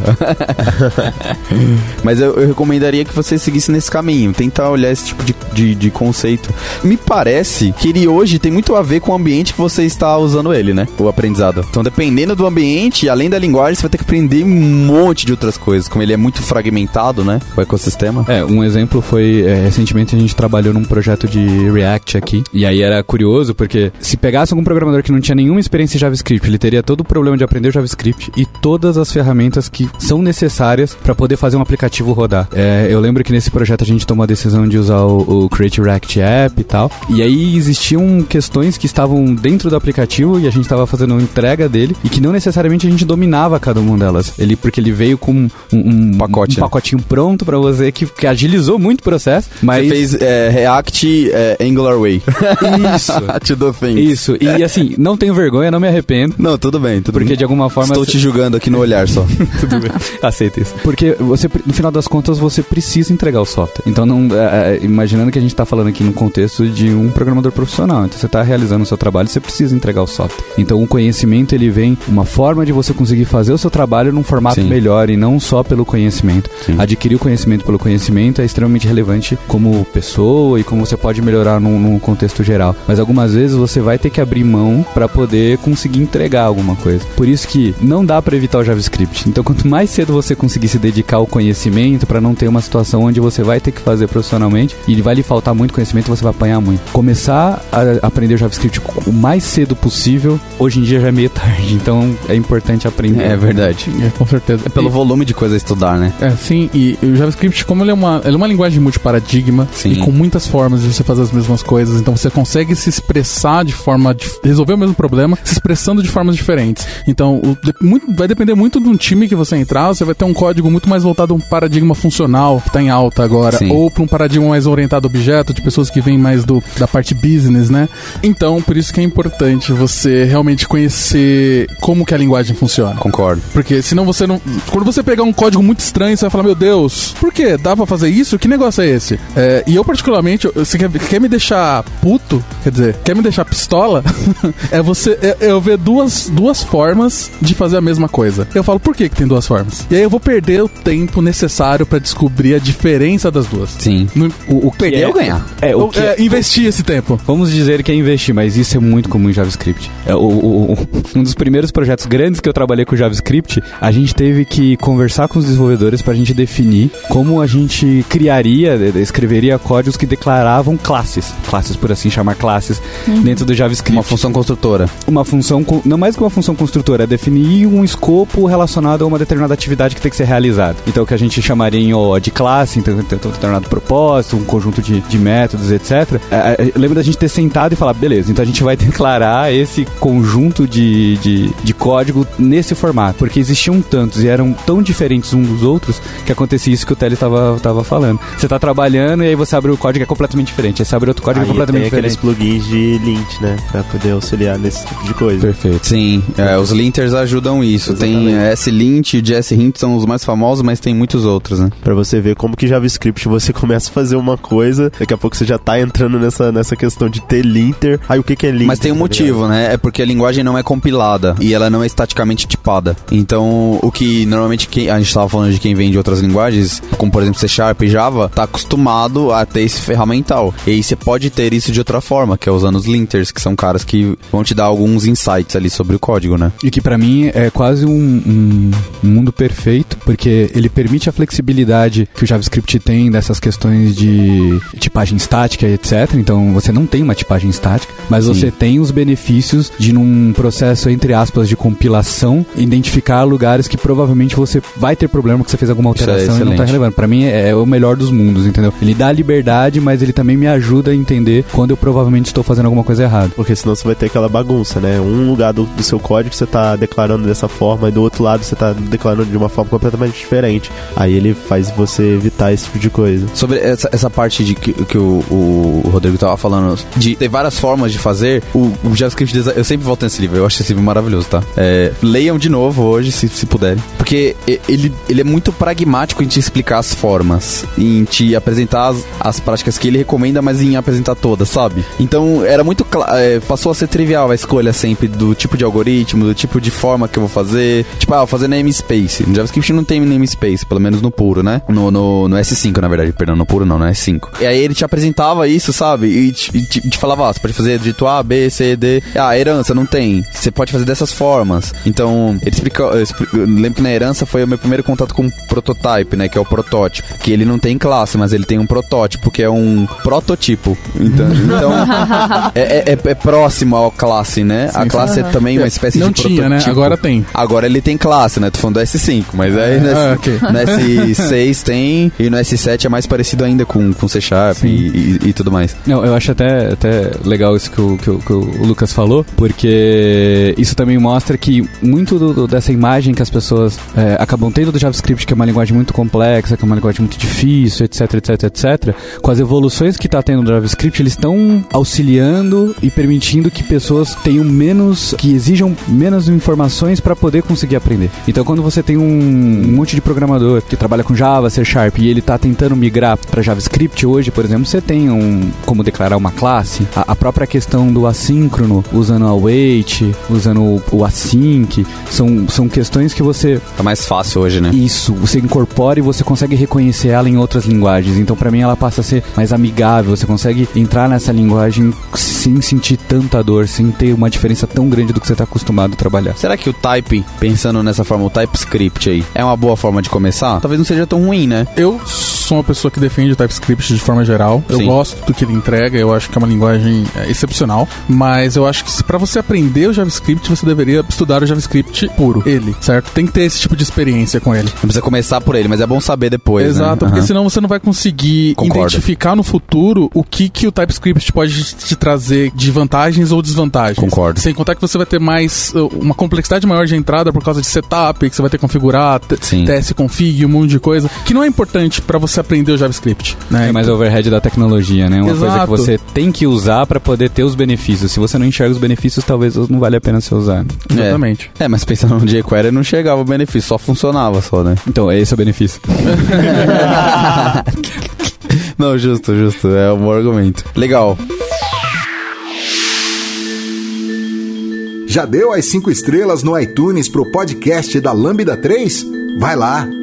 Mas eu, eu, recomendaria que você seguisse nesse caminho, tentar olhar esse tipo de, de, de, conceito. Me parece que ele hoje tem muito a ver com o ambiente que você está usando ele, né? O aprendizado. Então, dependendo do ambiente, além da linguagem, você vai ter que aprender um monte de outras coisas, como ele é muito fragmentado, né? O ecossistema. É, um exemplo foi, é, recentemente a gente trabalhou num projeto de React aqui, e aí era curioso, porque se pegasse algum programador que não tinha nenhuma experiência em JavaScript, ele teria todo o problema de aprender JavaScript e todas as ferramentas que são necessárias para poder fazer um aplicativo rodar. É, eu lembro que nesse projeto a gente tomou a decisão de usar o, o Create React App e tal, e aí existiam questões que estavam dentro do aplicativo e a gente estava fazendo uma entrega dele e que não necessariamente a gente dominava cada uma delas. Ele porque ele veio com um, um pacote, um pacotinho pronto para você que, que, agilizou muito o processo. Mas você fez é, React é, Angular Way. Isso. to do things. Isso. E assim, não tenho vergonha, não me arrependo. Não, tudo bem, tudo porque bem. de alguma forma estou te julgando aqui no olhar só. tudo bem. Aceita isso. Porque você no final das contas você precisa entregar o software. Então não é, é, imaginando que a gente está falando aqui no contexto de um programador profissional. Então você está realizando o seu trabalho, você precisa entregar o software. Então o conhecimento ele vem uma forma de você conseguir fazer o seu trabalho num formato Sim. melhor e não só pelo conhecimento. Sim. Adquirir o conhecimento pelo conhecimento é extremamente relevante como pessoa e como você pode melhorar num, num contexto geral. Mas algumas vezes você vai ter que abrir mão para poder conseguir entregar alguma coisa. Por isso que não dá para evitar o JavaScript. Então quanto mais cedo você conseguir se dedicar ao conhecimento para não ter uma situação onde você vai ter que fazer profissionalmente e vai lhe faltar muito conhecimento, você vai apanhar muito. Começar a aprender JavaScript o mais cedo possível, hoje em dia já é meio tarde, então é importante aprender. É verdade. É, com certeza. É pelo e, volume de coisa a estudar, né? É, sim, e o JavaScript, como ele é uma, ele é uma linguagem multiparadigma sim. e com muitas formas de você fazer as mesmas coisas, então você consegue se expressar de forma de resolver o mesmo problema, se expressando de formas diferentes. Então, o, muito, vai depender muito de um time que você entrar, você vai ter um código muito mais voltado a um paradigma funcional que está em alta agora, sim. ou para um paradigma mais orientado a objeto, de pessoas que vêm mais do, da parte business, né? Então, por isso que é importante você realmente conhecer como que a linguagem funciona. Concordo. Porque senão você não. Quando você pegar um código muito estranho, você vai falar, meu Deus, por quê? Dá pra fazer isso? Que negócio é esse? É, e eu, particularmente, você quer, quer me deixar puto? Quer dizer, quer me deixar pistola? é você. É, eu ver duas, duas formas de fazer a mesma coisa. Eu falo, por que, que tem duas formas? E aí eu vou perder o tempo necessário para descobrir a diferença das duas. Sim. No, o, o perder é, ou ganhar? É, o que, é, investir esse tempo. Vamos dizer que é investir, mas isso é muito comum em JavaScript. É, o, o, um dos primeiros projetos grandes que eu trabalhei com JavaScript, a gente teve que conversar com os desenvolvedores para a gente definir como a gente criaria, escreveria códigos que declaravam classes, classes por assim chamar classes uhum. dentro do JavaScript. Uma função construtora. Uma função, não mais que uma função construtora, é definir um escopo relacionado a uma determinada atividade que tem que ser realizada. Então o que a gente chamaria em ó, de classe, então tem um determinado propósito, um conjunto de, de métodos, etc. É, é, lembra da gente ter sentado e falar, beleza, então a gente vai declarar esse conjunto de, de, de código nesse formato, porque existiam tantos e eram tão diferentes uns dos outros que acontecia isso que o Telly estava tava falando. Você está trabalhando e aí você abre o código é completamente diferente, aí você abre outro código é aí é completamente tem diferente. aqueles plugins de lint, né, para poder auxiliar nesse tipo de coisa. Perfeito. Sim, é, os linters ajudam isso. Exatamente. Tem S-Lint e JS-Hint são os mais famosos, mas tem muitos outros, né? Para você ver como que JavaScript você começa a fazer uma coisa, daqui a pouco você já tá entrando nessa, nessa questão de ter linter. Aí o que que é linter? Mas tem um tá motivo, né? É porque a linguagem não é compilada e ela não é estaticamente tipada. Então, o que normalmente quem, a gente estava falando de quem vem de outras linguagens, como por exemplo C Sharp e Java, tá acostumado a ter esse ferramental. E aí você pode ter isso de outra forma, que é usando os linters, que são caras que vão te dar alguns insights ali sobre o código, né? E que para mim é quase um, um, mundo perfeito, porque ele permite a flexibilidade que o JavaScript tem dessas questões de tipagem estática e etc. Então você não tem uma tipagem estática, mas Sim. você tem os benefícios de num processo entre aspas de compilação identificar lugares que provavelmente você vai ter problema que você fez alguma é alteração é e não está relevando. Para mim é, é, o melhor dos mundos, entendeu? Ele dá liberdade, mas ele também me ajuda a entender quando eu provavelmente estou fazendo alguma coisa errada. Porque senão você vai ter aquela bagunça, né? Um lugar do, do seu código você está declarando dessa forma e do outro lado você está declarando de uma forma completamente diferente. Aí ele faz você evitar esse tipo de coisa. Sobre essa, essa parte de que, que o, o Rodrigo tava falando, de ter várias formas de fazer, o, o JavaScript Design, eu sempre volto nesse livro, eu acho esse livro maravilhoso, tá? É, leiam de novo hoje, se, se puderem. Porque ele, ele é muito pragmático em te explicar as formas, em te apresentar as, as práticas que ele recomenda, mas em apresentar todas, sabe? Então era muito é, passou a ser trivial a escolha sempre do tipo de algoritmo, do tipo de forma que eu vou fazer. Tipo, ah, vou fazer namespace. No JavaScript não tem namespace, pelo menos no puro, né? No, no, no S5, na verdade, perdão, no puro não, no S5. E aí ele te apresentava isso, sabe? E te, e te, te falava, ó, você pode fazer dito A, B, C, D. Ah, herança não tem. Você pode fazer dessas formas. Então, ele eu lembro que na herança foi o meu primeiro contato com o prototype, né? Que é o protótipo. Que ele não tem classe, mas ele tem um protótipo, que é um prototipo. Então, então é, é, é, é, próximo ao classe, né? Sim, a classe sim. é também uma espécie não de tinha, protótipo. Né? Agora tem. Agora ele tem classe, né? Tô falando do S5, mas aí no, ah, okay. no S6 tem e no S7 é mais parecido ainda com, com C Sharp e, e, e, tudo mais. Não, eu acho até, até legal isso que o, que, o, que o Lucas falou, porque isso também mostra que muito do, dessa imagem que as pessoas é, acabam tendo do JavaScript, que é uma linguagem muito complexa, que é uma linguagem muito difícil, etc, etc, etc, com as evoluções que está tendo no JavaScript, eles estão auxiliando e permitindo que pessoas tenham menos, que exijam menos informações para poder conseguir aprender. Então, quando você tem um, um, monte de programador que trabalha com Java, C Sharp e ele está tentando migrar para JavaScript hoje, por exemplo, você tem um como declarar uma classe, a, a própria questão do assíncrono, usando a wait, usando o, o async, são, são questões que você tá mais fácil hoje, né? Isso, você incorpora e você consegue reconhecer ela em outras linguagens. Então, para mim, ela passa a ser mais amigável. Você consegue entrar nessa linguagem sem sentir tanta dor, sem ter uma diferença tão grande do que você está acostumado a trabalhar. Será que o type, pensando nessa forma, o TypeScript aí, é uma boa forma de começar? Talvez não seja tão ruim, né? Eu sou uma pessoa que defende o TypeScript de forma geral. Sim. Eu gosto do que ele entrega, eu acho que é uma linguagem é, excepcional, mas eu acho que para você aprender o JavaScript, você deveria estudar o JavaScript puro, ele, certo? Tem que ter esse tipo de experiência com ele. Não precisa começar por ele, mas é bom saber depois, né? Exato, né? porque uhum. senão você não vai conseguir Concordo. identificar no futuro o que, que o TypeScript pode te trazer de vantagens ou desvantagens. Concordo. Sem contar que você vai ter mais uh, uma complexidade maior de entrada por causa de setup, que você vai ter que configurar, TS config, um monte de coisa, que não é importante para você aprender o JavaScript. Né? É mais overhead da tecnologia, né? Uma Exato. coisa que você tem que usar para poder ter os benefícios. Se você não enxerga os benefícios, talvez não vale a pena você usar. Exatamente. É, é mas pensando no jQuery não chegava o benefício, só funcionava só, né? Então, esse é o benefício. não, justo, justo. É um bom argumento. Legal. Já deu as cinco estrelas no iTunes pro podcast da Lambda 3? Vai lá!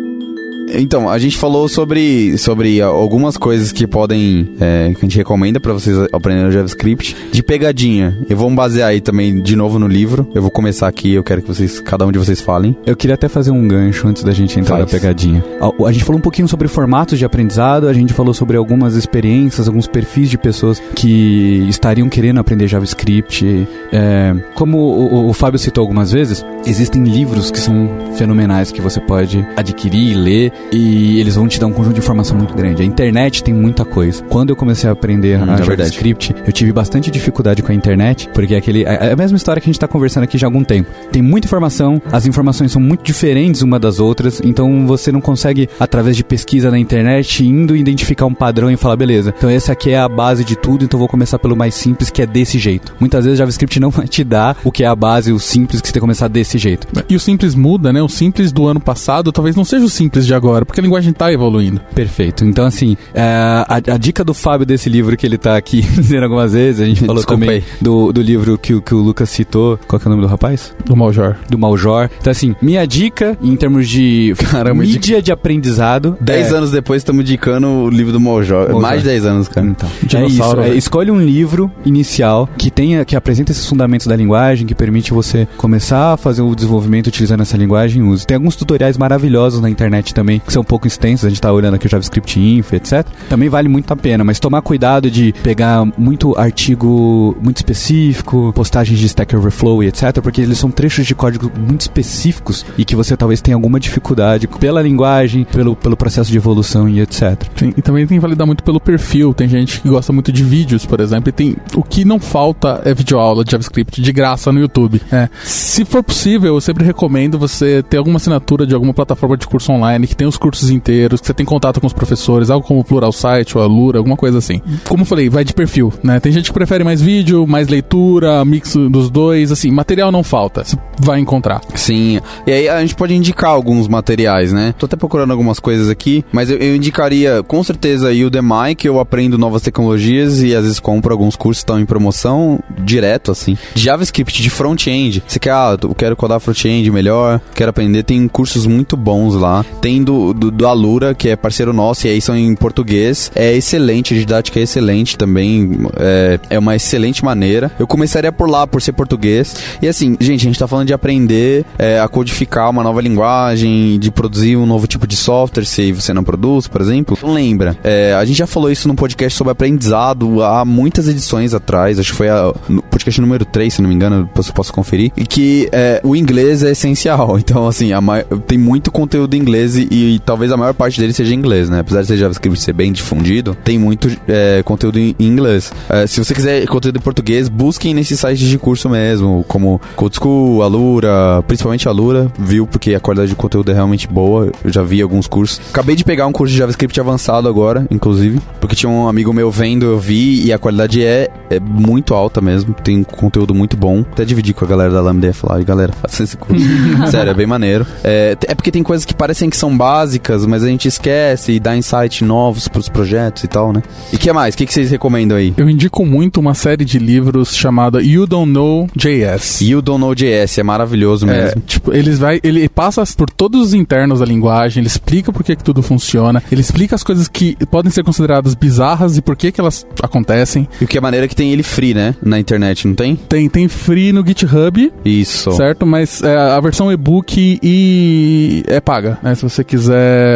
Então, a gente falou sobre, sobre algumas coisas que podem. É, que a gente recomenda para vocês aprenderem JavaScript. De pegadinha. Eu vou basear aí também de novo no livro. Eu vou começar aqui, eu quero que vocês, cada um de vocês falem. Eu queria até fazer um gancho antes da gente entrar Faz. na pegadinha. A, a, gente falou um pouquinho sobre formatos de aprendizado, a gente falou sobre algumas experiências, alguns perfis de pessoas que estariam querendo aprender JavaScript. É, como o, o, o Fábio citou algumas vezes, existem livros que são fenomenais que você pode adquirir e ler e eles vão te dar um conjunto de informação muito grande. A internet tem muita coisa. Quando eu comecei a aprender hum, a é JavaScript, eu tive bastante dificuldade com a internet, porque é, aquele, é a mesma história que a gente está conversando aqui já há algum tempo. Tem muita informação, as informações são muito diferentes uma das outras, então você não consegue, através de pesquisa na internet, indo identificar um padrão e falar, beleza, então essa aqui é a base de tudo, então vou começar pelo mais simples, que é desse jeito. Muitas vezes JavaScript não vai te dar o que é a base, o simples, que você tem que começar desse jeito. E o simples muda, né? O simples do ano passado talvez não seja o simples de agora agora, porque a linguagem está evoluindo. Perfeito. Então, assim, é, a, a, dica do Fábio desse livro que ele está aqui dizendo algumas vezes, a gente falou Desculpa também do, do livro que, que o Lucas citou. Qual é o nome do rapaz? Do Maljor. Do Maljor. Então, assim, minha dica em termos de Caramba, mídia de... de aprendizado. Dez é... anos depois estamos indicando o livro do Maljor. Mais de dez anos, cara. Então, é isso. É, escolhe um livro inicial que tenha, que apresenta esses fundamentos da linguagem, que permite você começar a fazer o desenvolvimento utilizando essa linguagem use. Tem alguns tutoriais maravilhosos na internet também também, que são um pouco extensos, a gente tá olhando aqui o JavaScript Info, etc. Também vale muito a pena, mas tomar cuidado de pegar muito artigo muito específico, postagens de Stack Overflow e etc, porque eles são trechos de código muito específicos e que você talvez tenha alguma dificuldade pela linguagem, pelo, pelo processo de evolução e etc. Sim, e também tem que validar muito pelo perfil. Tem gente que gosta muito de vídeos, por exemplo, e tem o que não falta é videoaula de JavaScript de graça no YouTube. É. Se for possível, eu sempre recomendo você ter alguma assinatura de alguma plataforma de curso online que tem os cursos inteiros, que você tem contato com os professores, algo como o Plural Site ou a Lura, alguma coisa assim. Como eu falei, vai de perfil, né? Tem gente que prefere mais vídeo, mais leitura, mix dos dois, assim, material não falta. Você vai encontrar. Sim. E aí a gente pode indicar alguns materiais, né? Tô até procurando algumas coisas aqui, mas eu, eu indicaria com certeza o Udemy, que eu aprendo novas tecnologias e às vezes compro alguns cursos que estão em promoção direto, assim. De JavaScript, de front-end. Você quer, ah, eu quero codar front-end melhor, quero aprender, tem cursos muito bons lá. Tem do, do, do Alura, que é parceiro nosso, e aí são em português. É excelente, a didática é excelente também. É, é uma excelente maneira. Eu começaria por lá, por ser português. E assim, gente, a gente tá falando de aprender é, a codificar uma nova linguagem, de produzir um novo tipo de software, se você não produz, por exemplo. Então lembra, é, a gente já falou isso no podcast sobre aprendizado há muitas edições atrás, acho que foi a, no podcast número 3, se não me engano, depois eu posso conferir, e que é, o inglês é essencial. Então, assim, a, tem muito conteúdo em inglês e, e, talvez a maior parte dele seja em inglês, né? Apesar de ser JavaScript ser bem difundido, tem muito é, conteúdo em, inglês. É, se você quiser conteúdo em português, busquem nesses sites de curso mesmo, como Code School, Alura, principalmente Alura, viu? Porque a qualidade de conteúdo é realmente boa. Eu já vi alguns cursos. Acabei de pegar um curso de JavaScript avançado agora, inclusive, porque tinha um amigo meu vendo, eu vi, e a qualidade é, é muito alta mesmo. Tem conteúdo muito bom. Até dividir com a galera da Lambda e falar, galera, faça esse curso. Sério, é bem maneiro. É, é porque tem coisas que parecem que são básicas, mas a gente esquece e dá insight novos pros projetos e tal, né? E o que mais? O que, que vocês recomendam aí? Eu indico muito uma série de livros chamada You Don't Know JS. You Don't Know JS, é maravilhoso É, mesmo. tipo, eles vai, ele passa por todos os internos da linguagem, ele explica por que, que tudo funciona, ele explica as coisas que podem ser consideradas bizarras e por que, que elas acontecem. E o que é maneira é que tem ele free, né? Na internet, não tem? Tem, tem free no GitHub, Isso. certo? Mas é, a versão e-book e é paga, né? Se você quiser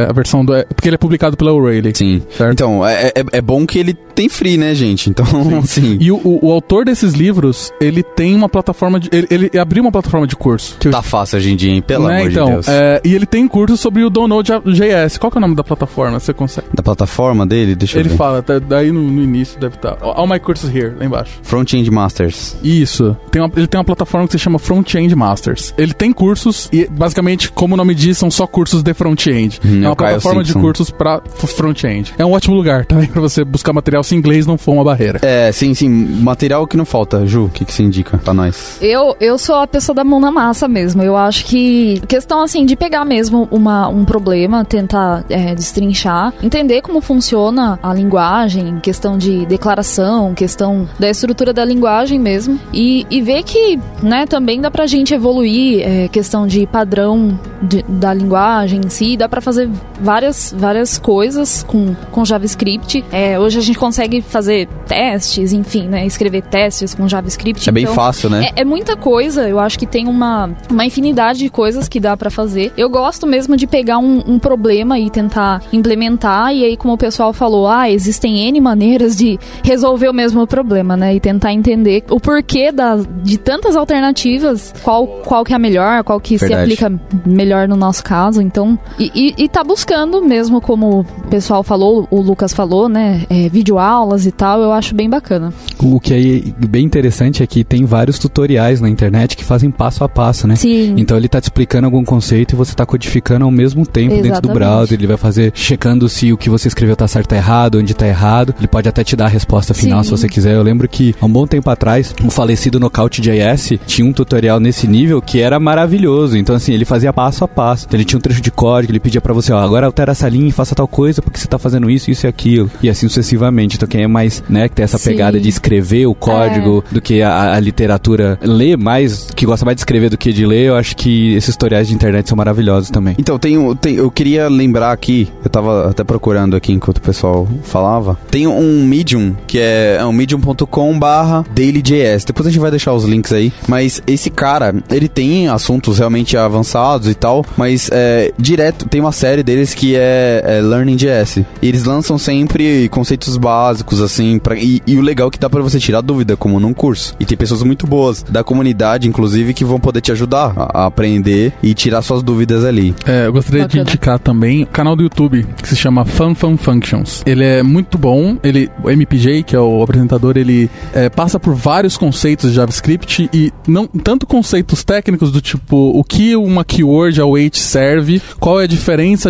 a versão do. Porque ele é publicado pela O'Reilly. Sim. Certo. Então, é, é, é bom que ele tem free, né, gente? Então, assim. E o, o- o autor desses livros, ele tem uma plataforma de. Ele, ele abriu uma plataforma de curso. Que eu- Tá fácil hoje em dia, hein? Pelo né? amor então, de Deus. é, e ele tem curso sobre o Download.js. Qual que é o nome da plataforma? Você consegue? Da plataforma dele, deixa Ele eu ver. fala, tá- daí no, no início deve estar. All my courses here, lá embaixo. Front-end Masters. Isso. Tem uma- ele tem uma plataforma que se chama Front-End Masters. Ele tem cursos e, basicamente, como o nome diz, são só cursos de front-end. Hum, é uma plataforma de cursos pra f- front-end. É um ótimo lugar também pra você buscar material se inglês não for uma barreira. É, sim, sim. Material que não falta. Ju, o que, que você indica pra nós? Eu, eu sou a pessoa da mão na massa mesmo. Eu acho que questão assim de pegar mesmo uma, um problema, tentar é, destrinchar, entender como funciona a linguagem, questão de declaração, questão da estrutura da linguagem mesmo, e, e ver que, né, também dá pra gente evoluir, é, questão de padrão de- da linguagem em si, dá pra fazer várias, várias coisas com, com JavaScript. É, hoje a gente consegue fazer testes, enfim, né, escrever testes com JavaScript. É bem então- fácil, né? é, é muita coisa, eu acho que tem uma, uma infinidade de coisas que dá pra fazer. Eu gosto mesmo de pegar um, um problema e tentar implementar, e aí, como o pessoal falou, ah, existem N maneiras de resolver o mesmo problema, né? E tentar entender o porquê da, de tantas alternativas, qual, qual que é a melhor, qual que se Verdade. aplica melhor no nosso caso. Então, e, e, e tá buscando mesmo, como o pessoal falou, o Lucas falou, né? É, videoaulas e tal, eu acho bem bacana. O que é bem interessante é que tem vários tutoriais na internet que fazem passo a passo, né? Sim. Então ele tá te explicando algum conceito e você tá codificando ao mesmo tempo dentro do Exatamente. browser. Ele vai fazer checando se o que você escreveu tá certo ou errado, onde tá errado. Ele pode até te dar a resposta final Sim. se você quiser. Eu lembro que há um bom tempo atrás, o falecido Knockout.js tinha um tutorial nesse nível que era maravilhoso. Então assim, ele fazia passo a passo. Então, ele tinha um trecho de código, ele pedia pra você, ó, agora altera essa linha e faça tal coisa porque você tá fazendo isso, isso e aquilo. E assim sucessivamente. Então quem é mais, né, que tem essa Sim. pegada de escrever o código do que a, a literatura ler mais, que gosta mais de escrever do que de ler, eu acho que esses tutoriais de internet são maravilhosos também. Então, tem, tem, eu queria lembrar aqui, eu tava até procurando aqui enquanto o pessoal falava. Tem um Medium, que é, é um medium.com barra dailyjs. Depois a gente vai deixar os links aí. Mas esse cara, ele tem assuntos realmente avançados e tal, mas é, direto, tem uma série deles que é, é Learning JS. E eles lançam sempre conceitos básicos, assim, pra, e, e o legal é que dá pra você tirar dúvida, como num curso. E tem pessoas muito boas da comunidade, inclusive, que vão poder te ajudar a, a aprender e tirar suas dúvidas ali. É, eu gostaria Bacana. de indicar também o canal do YouTube que se chama Fun Fun Functions. Ele é muito bom. Ele, o MPJ, que é o apresentador, ele é, passa por vários conceitos de JavaScript e não tanto conceitos técnicos do tipo o que uma keyword await serve, qual é a diferença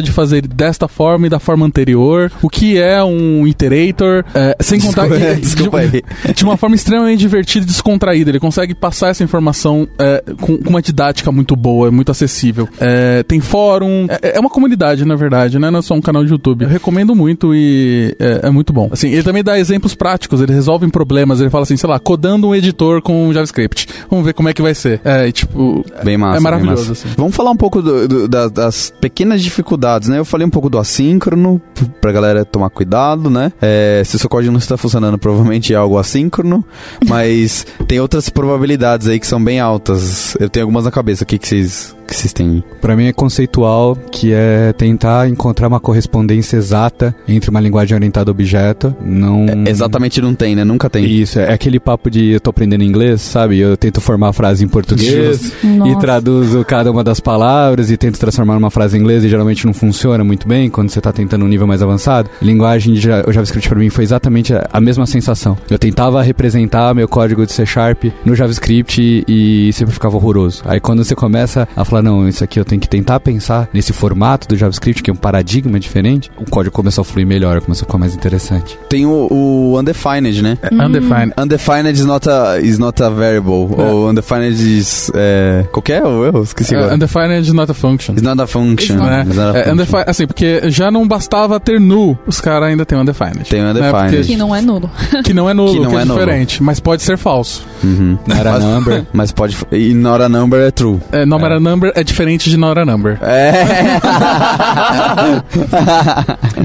de fazer desta forma e da forma anterior, o que é um iterator, é, sem contar desculpa, que, desculpa de, aí. de uma forma extremamente divertida e descontraída. Ele consegue passar essa informação é, com, com, uma didática muito boa, muito acessível. É, tem fórum, é, é, uma comunidade, na verdade, né? Não é só um canal de YouTube. Eu recomendo muito e é, é, muito bom. Assim, ele também dá exemplos práticos, ele resolve problemas, ele fala assim, sei lá, codando um editor com JavaScript. Vamos ver como é que vai ser. É, e, tipo, bem massa, é maravilhoso. Massa. Assim. Vamos falar um pouco do, do, das, das, pequenas dificuldades, né? Eu falei um pouco do assíncrono, pra galera tomar cuidado, né? É, se o seu código não está funcionando, provavelmente é algo assíncrono, mas tem outras probabilidades aí que são bem altas. Eu tenho algumas na cabeça. O que, que vocês que vocês têm? Para mim é conceitual, que é tentar encontrar uma correspondência exata entre uma linguagem orientada a objeto. Não... É, exatamente não tem, né? Nunca tem. Isso, é aquele papo de eu tô aprendendo inglês, sabe? Eu tento formar a frase em português e traduzo cada uma das palavras e tento transformar numa frase em inglês e geralmente não funciona muito bem quando você tá tentando um nível mais avançado. Linguagem de JavaScript para mim foi exatamente a mesma sensação. Eu tentava representar meu código de C Sharp no JavaScript e, e sempre ficava horroroso. Aí quando você começa a falar não, isso aqui eu tenho que tentar pensar nesse formato do JavaScript, que é um paradigma diferente, o código começou a fluir melhor, começou a ficar mais interessante. Tem o, o undefined, né? Hum. Undefined. Undefined is not a, is not a variable. É. Ou undefined is... É, qualquer ou eu esqueci agora. Uh, undefined is not a function. Is not a function. Not, né? not a é, function. assim, porque já não bastava ter null, os caras ainda tem undefined. Tem undefined. Né? Que não é nulo. Que não é nulo, que, não que é, é diferente, mas pode ser falso. Uhum. Not a number. Mas pode... E not a number é true. É, not é. a number é diferente de not a number. É.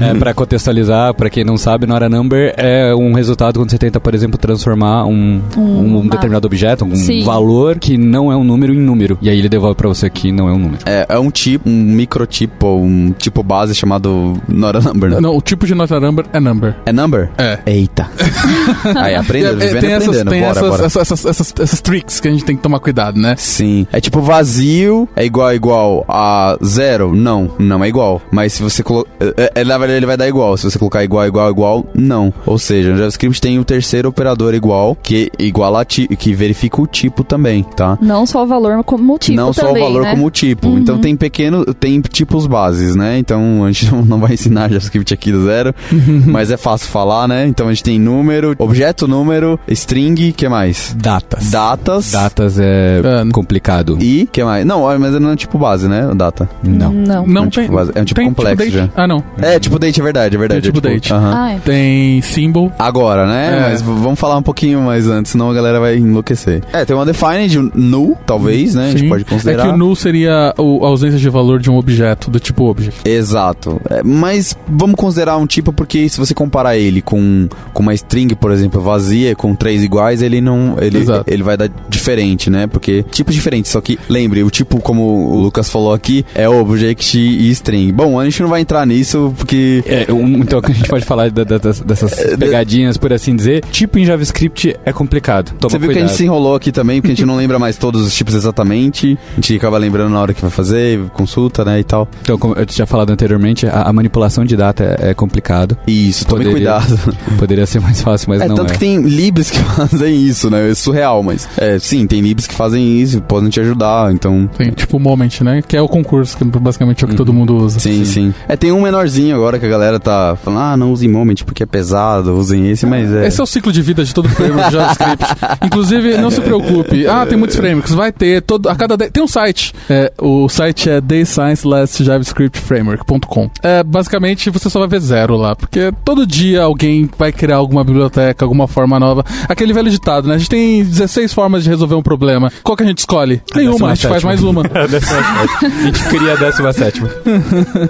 é para contextualizar, para quem não sabe, not a number é um resultado quando você tenta, por exemplo, transformar um, um, um determinado objeto, um Sim. valor que não é um número em número. E aí ele devolve para você que não é um número. É, é um tipo, um microtipo, um tipo base chamado not a number. Né? Não, o tipo de not a number é number. É number? É. Eita. aí aprenda, é, é, tem essas, tem bora, essas, bora. Essas, essas, essas, essas tricks que a gente tem que tomar cuidado, né? Sim. É tipo vazio, é igual igual a zero? Não, não é igual. Mas se você colocar. É, é, na verdade, ele vai dar igual. Se você colocar igual, igual, igual, não. Ou seja, no JavaScript tem o terceiro operador igual, que iguala que verifica o tipo também, tá? Não só o valor como o tipo. Não também, só o valor né? como o tipo. Uhum. Então tem pequeno. Tem tipos bases, né? Então a gente não vai ensinar JavaScript aqui do zero. mas é fácil falar, né? Então a gente tem número, objeto, número, string, que mais? Datas. Datas. Datas é, é complicado. E que mais? Não, mas não é tipo base, né? Data. Não. Não. Não, é um tipo, base, é um tipo tem complexo tipo já. Ah, não. É, tipo date, é verdade, é verdade. Tem tipo, é, date. Uh -huh. ah, é. Tem symbol. Agora, né? É. Mas vamos falar um pouquinho mais antes, senão a galera vai enlouquecer. É, tem uma defined, um null, talvez, né? Sim. A gente pode considerar. É que o null seria a ausência de valor de um objeto, do tipo object. Exato. É, mas vamos considerar um tipo porque se você comparar ele com, com uma string, por exemplo, vazia, com três iguais, ele não. Ele, ele vai dar diferente, né? Porque tipos diferentes. Só que, lembre, o tipo, como o Lucas falou aqui, é object e string. Bom, a gente não vai entrar nisso porque. É, um, então a gente pode falar da, da, dessas é, pegadinhas, por assim dizer. Tipo em JavaScript é complicado. Toma Você viu cuidado. que a gente se enrolou aqui também, porque a gente não lembra mais todos os tipos exatamente. A gente acaba lembrando na hora que vai fazer, consulta, né, e tal. Então, como eu tinha falado anteriormente, a, a manipulação de data é, é complicado. Isso, tome poderia, cuidado. Poderia ser mais fácil, mas é, não tanto é. que tem libs que fazem isso, né? É surreal, mas... É, sim, tem libs que fazem isso, podem te ajudar, então... Tem, tipo o Moment, né? Que é o concurso, que basicamente é o que uhum. todo mundo usa. Sim, sim, sim, É, tem um menorzinho agora que a galera tá falando, ah, não usem Moment porque é pesado, usem esse, mas é... Esse é o ciclo de vida de todo framework de JavaScript. Inclusive, não se preocupe. Ah, tem muitos frameworks. Vai ter, todo, a cada... De... Tem um site. É, o site é dayscience-javascriptframework.com. É, basicamente, você só vai ver zero lá, porque todo dia alguém vai criar alguma biblioteca, alguma forma nova. Aquele velho ditado, né? A gente tem 16 formas de resolver um problema. Qual que a gente escolhe? Nenhuma, a gente faz mais uma. A gente cria a 17.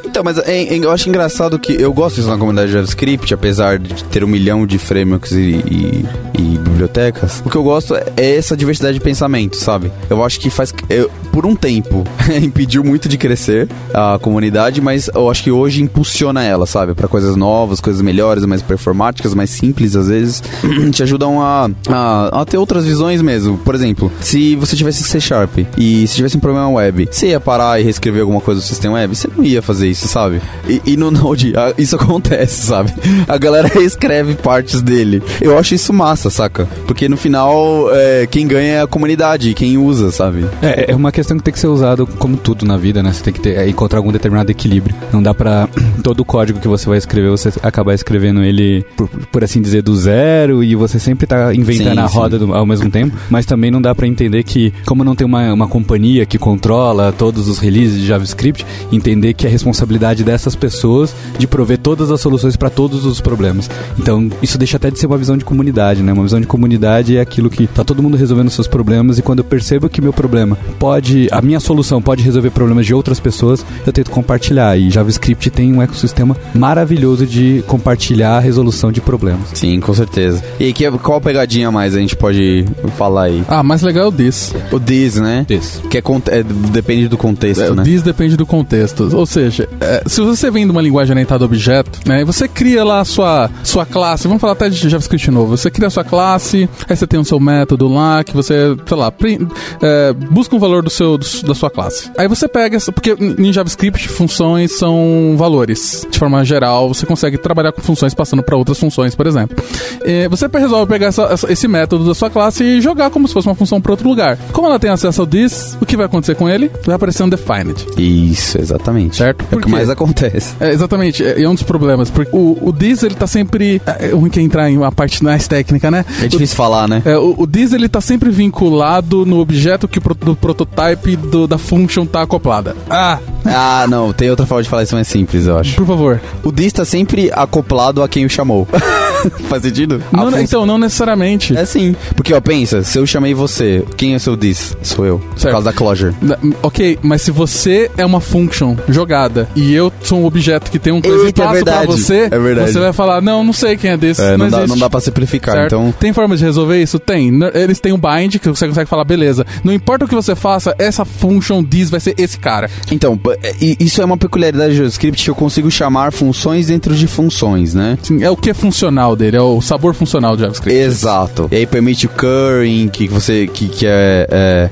então, mas eu acho engraçado que eu gosto disso na comunidade de JavaScript, apesar de ter um milhão de frameworks e, e, e bibliotecas, o que eu gosto é essa diversidade de pensamento, sabe? Eu acho que faz. Eu, por um tempo, impediu muito de crescer a comunidade, mas eu acho que hoje impulsiona ela, sabe? para coisas novas, coisas melhores, mais performáticas, mais simples às vezes, te ajudam a, a, a, ter outras visões mesmo. Por exemplo, se você tivesse C Sharp e se tivesse um problema web, você ia parar e reescrever alguma coisa do sistema web? Você não ia fazer isso, sabe? E, e no Node, isso acontece, sabe? A galera reescreve partes dele. Eu acho isso massa, saca? Porque no final, é, quem ganha é a comunidade, quem usa, sabe? É, é uma questão que tem que ser usado como tudo na vida, né? Você tem que ter, é, encontrar algum determinado equilíbrio. Não dá pra todo o código que você vai escrever, você acabar escrevendo ele, por, por assim dizer, do zero e você sempre tá inventando sim, a roda do, ao mesmo tempo. Mas também não dá para entender que, como não tem uma, uma companhia que controla todos os releases de JavaScript, entender que é responsabilidade dessas pessoas de prover todas as soluções para todos os problemas. Então, isso deixa até de ser uma visão de comunidade, né? Uma visão de comunidade é aquilo que tá todo mundo resolvendo seus problemas e quando eu percebo que meu problema pode, a minha solução pode resolver problemas de outras pessoas, eu tento compartilhar. E JavaScript tem um ecossistema maravilhoso de compartilhar a resolução de problemas. Sim, com certeza. E que, qual pegadinha mais a gente pode falar aí? Ah, mais legal é o this. O this, né? This. Que é, é depende do contexto, é, né? O this depende do contexto. Ou seja, é, se você vem de uma linguagem orientada a objeto, né, você cria lá a sua, sua classe, vamos falar até de JavaScript novo, você cria a sua classe, aí você tem o seu método lá, que você, sei lá, é, busca um valor do seu, do, da sua classe. Aí você pega, porque em JavaScript funções são valores. De forma geral, você consegue trabalhar com funções passando para outras funções, por exemplo. E você resolve pegar essa, esse método da sua classe e jogar como se fosse uma função para outro lugar. Como ela tem acesso ao this, o que vai acontecer com ele? Vai aparecer um defined. Isso, exatamente. Certo? É o que mais acontece. É, exatamente. É, é um dos problemas. Porque o, o this, ele tá sempre... É, é ruim que entrar em uma parte mais técnica, né? É difícil o, falar, né? É, o, o this, ele tá sempre vinculado no objeto que do prototype do, da function tá acoplada. Ah! Ah, não. Tem outra forma de falar isso mais simples, eu acho. Por favor. O this tá sempre acoplado a quem o chamou. Faz sentido? Não, Então, não necessariamente. É sim. Porque, ó, pensa, se eu chamei você, quem é seu this? Sou eu. Certo. Por causa da closure. Na, ok, mas se você é uma function jogada e eu sou um objeto que tem um coisa Eita, e é pra você, é verdade. você vai falar, não, não sei quem é desse. É, não, não, dá, não, dá, pra simplificar, certo? então... Tem forma de resolver isso? Tem. Eles têm um bind que você consegue falar, beleza, não importa o que você faça, essa function this vai ser esse cara. Então, é, isso é uma peculiaridade do JavaScript que eu consigo chamar funções dentro de funções, né? Sim, é o que é funcional dele, é o sabor funcional do JavaScript. Exato. E aí permite o currying, que você que, que é,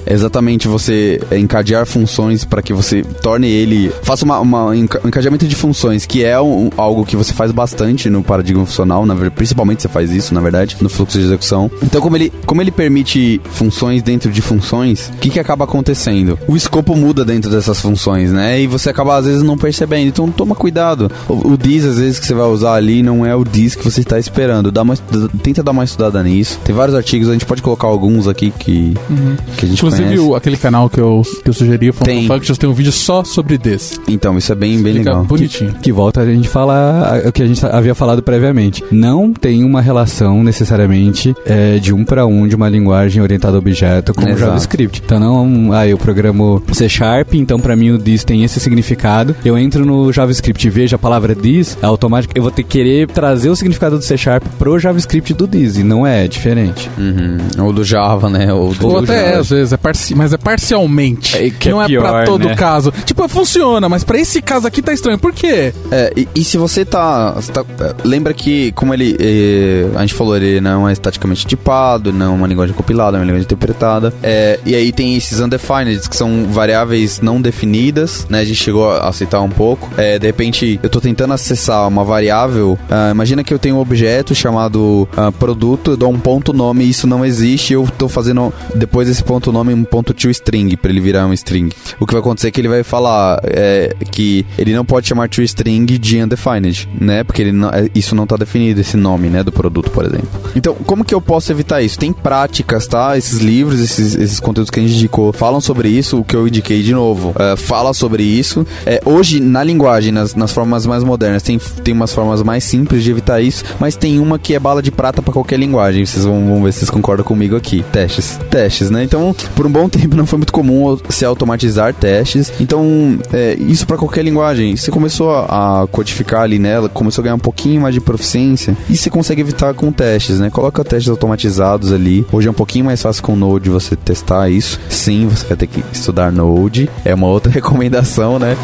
é exatamente você encadear funções para que você torne ele faça uma, uma, um encadeamento de funções, que é um, algo que você faz bastante no paradigma funcional, na, principalmente você faz isso, na verdade, no fluxo de execução. Então, como ele, como ele permite funções dentro de funções, o que, que acaba acontecendo? O escopo muda dentro dessas funções, né? E você acaba às vezes não percebendo. Então, toma cuidado. O, o this, às vezes, que você vai usar ali não é o this que você está esperando. Dá uma, tenta dar uma estudada nisso. Tem vários artigos, a gente pode colocar alguns aqui que, uhum. que a gente Inclusive, o, aquele canal que eu, que eu sugeri, tem. Functions, tem um vídeo só sobre this. Então, isso é bem, bem legal. bonitinho. Que, que, volta a gente falar o que a gente havia falado previamente. Não tem uma relação necessariamente é, de um para um de uma linguagem orientada a objeto com o JavaScript. Então, não, ah, eu programo C Sharp, então para mim o this tem esse significado. Eu entro no JavaScript e vejo a palavra this, é automático, eu vou ter que querer trazer o significado do C Sharp pro JavaScript do e não é, é diferente. Uhum. Ou do Java, né? Ou, do Ou até é, às vezes, é parci mas é parcialmente. É, que não é, pior, é pra todo né? caso. Tipo, funciona, mas pra esse caso aqui tá estranho. Por quê? É, e, e se você tá, você tá, é, Lembra que, como ele. Eh, a gente falou, ele não é estaticamente tipado, não é uma linguagem compilada, é uma linguagem interpretada. É, e aí tem esses undefined, que são variáveis não definidas, né? A gente chegou a aceitar um pouco. É, de repente, eu tô tentando acessar uma variável. Uh, imagina que eu tenho um objeto chamado uh, produto, eu dou um ponto nome isso não existe. Eu tô fazendo depois desse ponto nome um ponto to string para ele virar um string. O que vai acontecer é que ele vai falar é, que ele não pode chamar to string de undefined, né? Porque ele não, é, isso não tá definido, esse nome, né, do produto, por exemplo. Então, como que eu posso evitar isso? Tem práticas, tá? Esses livros, esses, esses conteúdos que a gente indicou, falam sobre isso. O que eu indiquei de novo, uh, fala sobre isso. É, hoje, na linguagem, nas, nas formas mais modernas, tem, tem umas formas mais simples de evitar isso, mas mas tem uma que é bala de prata para qualquer linguagem. Vocês vão, vão ver se vocês concordam comigo aqui. Testes. Testes, né? Então, por um bom tempo não foi muito comum se automatizar testes. Então, é, isso para qualquer linguagem. Você começou a, codificar ali nela, começou a ganhar um pouquinho mais de proficiência e você consegue evitar com testes, né? Coloca testes automatizados ali. Hoje é um pouquinho mais fácil com Node você testar isso. Sim, você vai ter que estudar Node. É uma outra recomendação, né?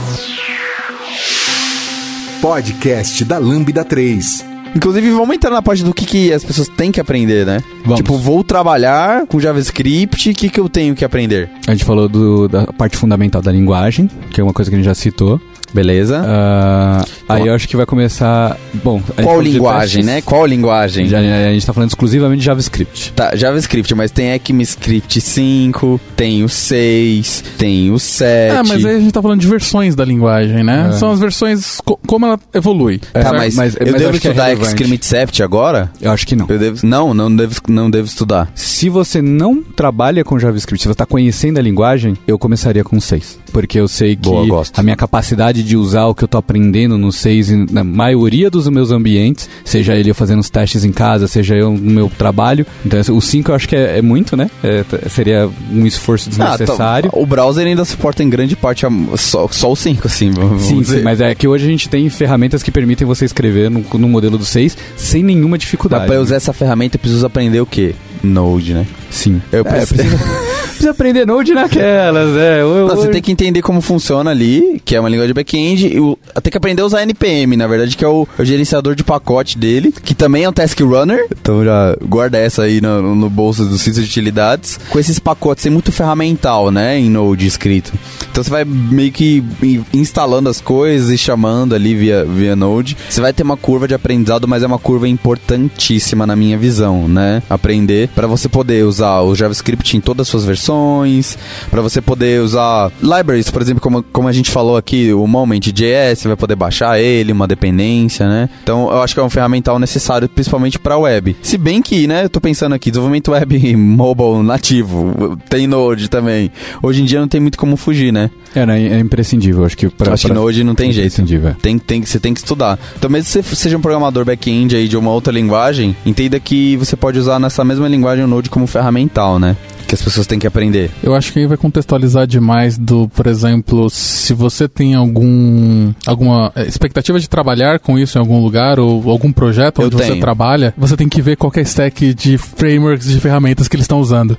Podcast da Lambda 3. Inclusive, vamos entrar na parte do que, que as pessoas têm que aprender, né? Vamos. Tipo, vou trabalhar com JavaScript, o que, que eu tenho que aprender? A gente falou do, da parte fundamental da linguagem, que é uma coisa que a gente já citou. Beleza? Ah, aí eu acho que vai começar. Bom, Qual linguagem, né? Qual linguagem? Já, a gente tá falando exclusivamente de JavaScript. Tá, JavaScript, mas tem ECMAScript 5, tem o 6, tem o 7. É, mas aí a gente tá falando de versões da linguagem, né? É. São as versões, co- como ela evolui. Tá, mas, mas- eu mas devo é estudar relevante. ECMAScript 7 agora? Eu acho que não. Eu devo, não, não devo, não devo estudar. Se você não trabalha com JavaScript, se você está conhecendo a linguagem, eu começaria com 6. Porque eu sei que Boa, gosto. a minha capacidade de usar o que eu tô aprendendo no 6 e na maioria dos meus ambientes, seja ele eu fazendo os testes em casa, seja eu no meu trabalho. Então, o 5 eu acho que é, é muito, né? É, seria um esforço desnecessário. Ah, tá, o browser ainda suporta em grande parte a- só, só o 5, assim, Sim, sim, mas é que hoje a gente tem ferramentas que permitem você escrever no, no modelo do 6 sem nenhuma Mas dificuldade. pra eu usar essa ferramenta, eu preciso aprender o quê? Node, né? Sim. Eu É, preciso... precisa, precisa aprender Node naquelas, é. Eu- Não, você eu- tem que entender como funciona ali, que é uma linguagem de back-end, e o- tem que aprender a usar NPM, na verdade, que é o, o gerenciador de pacote dele, que também é um task runner. Então já guarda essa aí no, no bolso do sítio de utilidades. Com esses pacotes, tem muito ferramental, né, em Node escrito. Então você vai meio que in- instalando as coisas e chamando ali via, via Node. Você vai ter uma curva de aprendizado, mas é uma curva importantíssima na minha visão, né? Aprender para você poder usar o JavaScript em todas as suas versões, para você poder usar libraries, por exemplo, como, como a gente falou aqui, o Moment.js, você vai poder baixar ele, uma dependência, né? Então eu acho que é um ferramental necessário, principalmente para web. Se bem que, né, eu tô pensando aqui, desenvolvimento web mobile nativo, tem Node também. Hoje em dia não tem muito como fugir, né? É, é imprescindível, acho que pra, acho que pra- Node não tem é jeito. é. Tem, tem, você tem que estudar. Então, mesmo que você seja um programador back-end aí de uma outra linguagem, entenda que você pode usar nessa mesma linguagem o Node como ferramental, né? Que as pessoas têm que aprender. Eu acho que aí vai contextualizar demais do, por exemplo, se você tem algum alguma eh, expectativa de trabalhar com isso em algum lugar ou algum projeto Eu onde você trabalha, você tem que ver qual é a stack de frameworks de ferramentas que eles estão usando.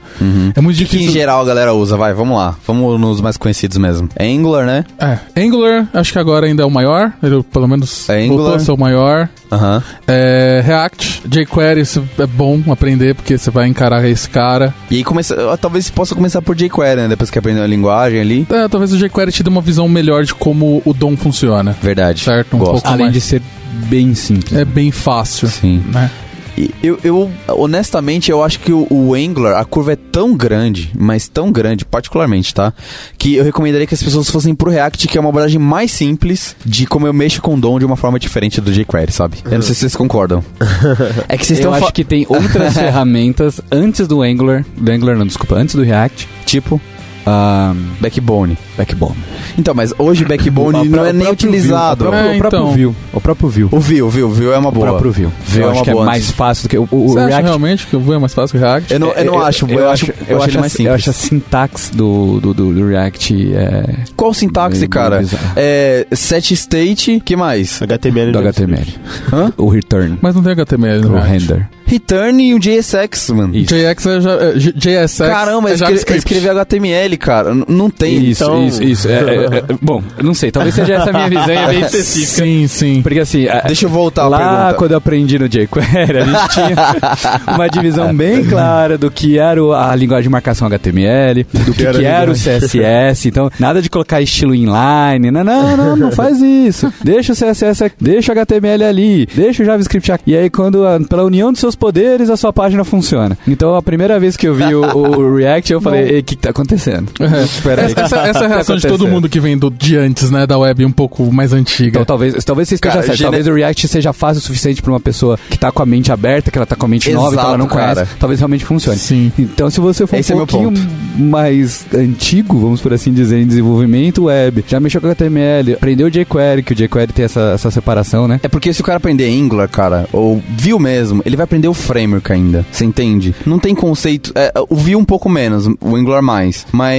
É muito O que, que em difícil. geral a galera usa? Vai, vamos lá. Vamos nos mais conhecidos mesmo. É Angular, né? É, Angular, acho que agora ainda é o maior, ele pelo menos É voltou Angular. a ser o maior. Aham. É, React, jQuery isso é bom aprender porque você vai encarar esse cara. E aí começa. Talvez você possa começar por jQuery, né? Depois que aprendeu a linguagem ali. É, talvez o jQuery te dê uma visão melhor de como o DOM funciona. Verdade. Certo, um Gosto. pouco Além mais. de ser bem simples. É bem fácil, Sim. né? E Eu, eu, honestamente, eu acho que o, o Angular, a curva é tão grande, mas tão grande, particularmente, tá? Que eu recomendaria que as pessoas fossem pro React, que é uma abordagem mais simples de como eu mexo com o DOM de uma forma diferente do jQuery, sabe? Eu não sei se vocês concordam. é que vocês Eu estão acho fa- que tem outras ferramentas antes do Angular, do Angular não, desculpa, antes do React, Tipo, ah, Backbone. Backbone. Então, mas hoje Backbone não é nem utilizado. O próprio, É, o próprio então. Vue. O próprio Vue. O Vue, o Vue, o Vue é uma O boa. próprio Vue. Vue eu é acho uma que é boa mais fácil do que o, o, o Você acha React. realmente que o Vue é mais fácil que o React? Eu não, eu não acho, eu, acho, eu, eu acho ele acho, mais simples. eu acho a sintaxe do, do, do, do React é, Qual sintaxe, meio- cara? É set state, que mais? HTML. do é HTML. Hã? O return. Mas não tem HTML no O React. render. Return e o JSX, mano. Isso. JX é, já- é, JSX Caramba, é escrever HTML, cara. N- Não tem. Isso, então- isso, isso. É, é, é, bom, não sei, talvez seja essa minha visão, é bem específica. Sim, sim. Porque assim, Deixa eu voltar lá quando eu aprendi no jQuery, a gente tinha uma divisão bem clara do que era a linguagem de marcação HTML, do que, era que a era o CSS. Então, nada de colocar estilo inline. Não, não, não, não faz isso. Deixa o CSS, aqui, deixa o HTML ali, deixa o JavaScript aqui. E aí, quando, pela união dos seus poderes, a sua página funciona. Então, a primeira vez que eu vi o, o React, eu falei, o que, que tá acontecendo? Espera aí. Essa, essa é a reação de todo acontecendo? mundo que vem do, de antes, né, da web um pouco mais antiga. Então talvez, talvez você esteja Cara, certo. Talvez o React seja fácil o suficiente pra uma pessoa que tá com a mente aberta, que ela tá com a mente nova, então ela não Exato, conhece. cara. Talvez realmente funcione. Sim. Então, se você for Esse é um pouquinho mais antigo, vamos por assim dizer, em desenvolvimento web, já mexeu com HTML, aprendeu o jQuery, que o jQuery tem essa, essa separação, né? É porque se o cara aprender Angular, cara, ou Vue mesmo, ele vai aprender o framework ainda. Você entende? Não tem conceito. é, o Vue um pouco menos, o Angular mais. Mas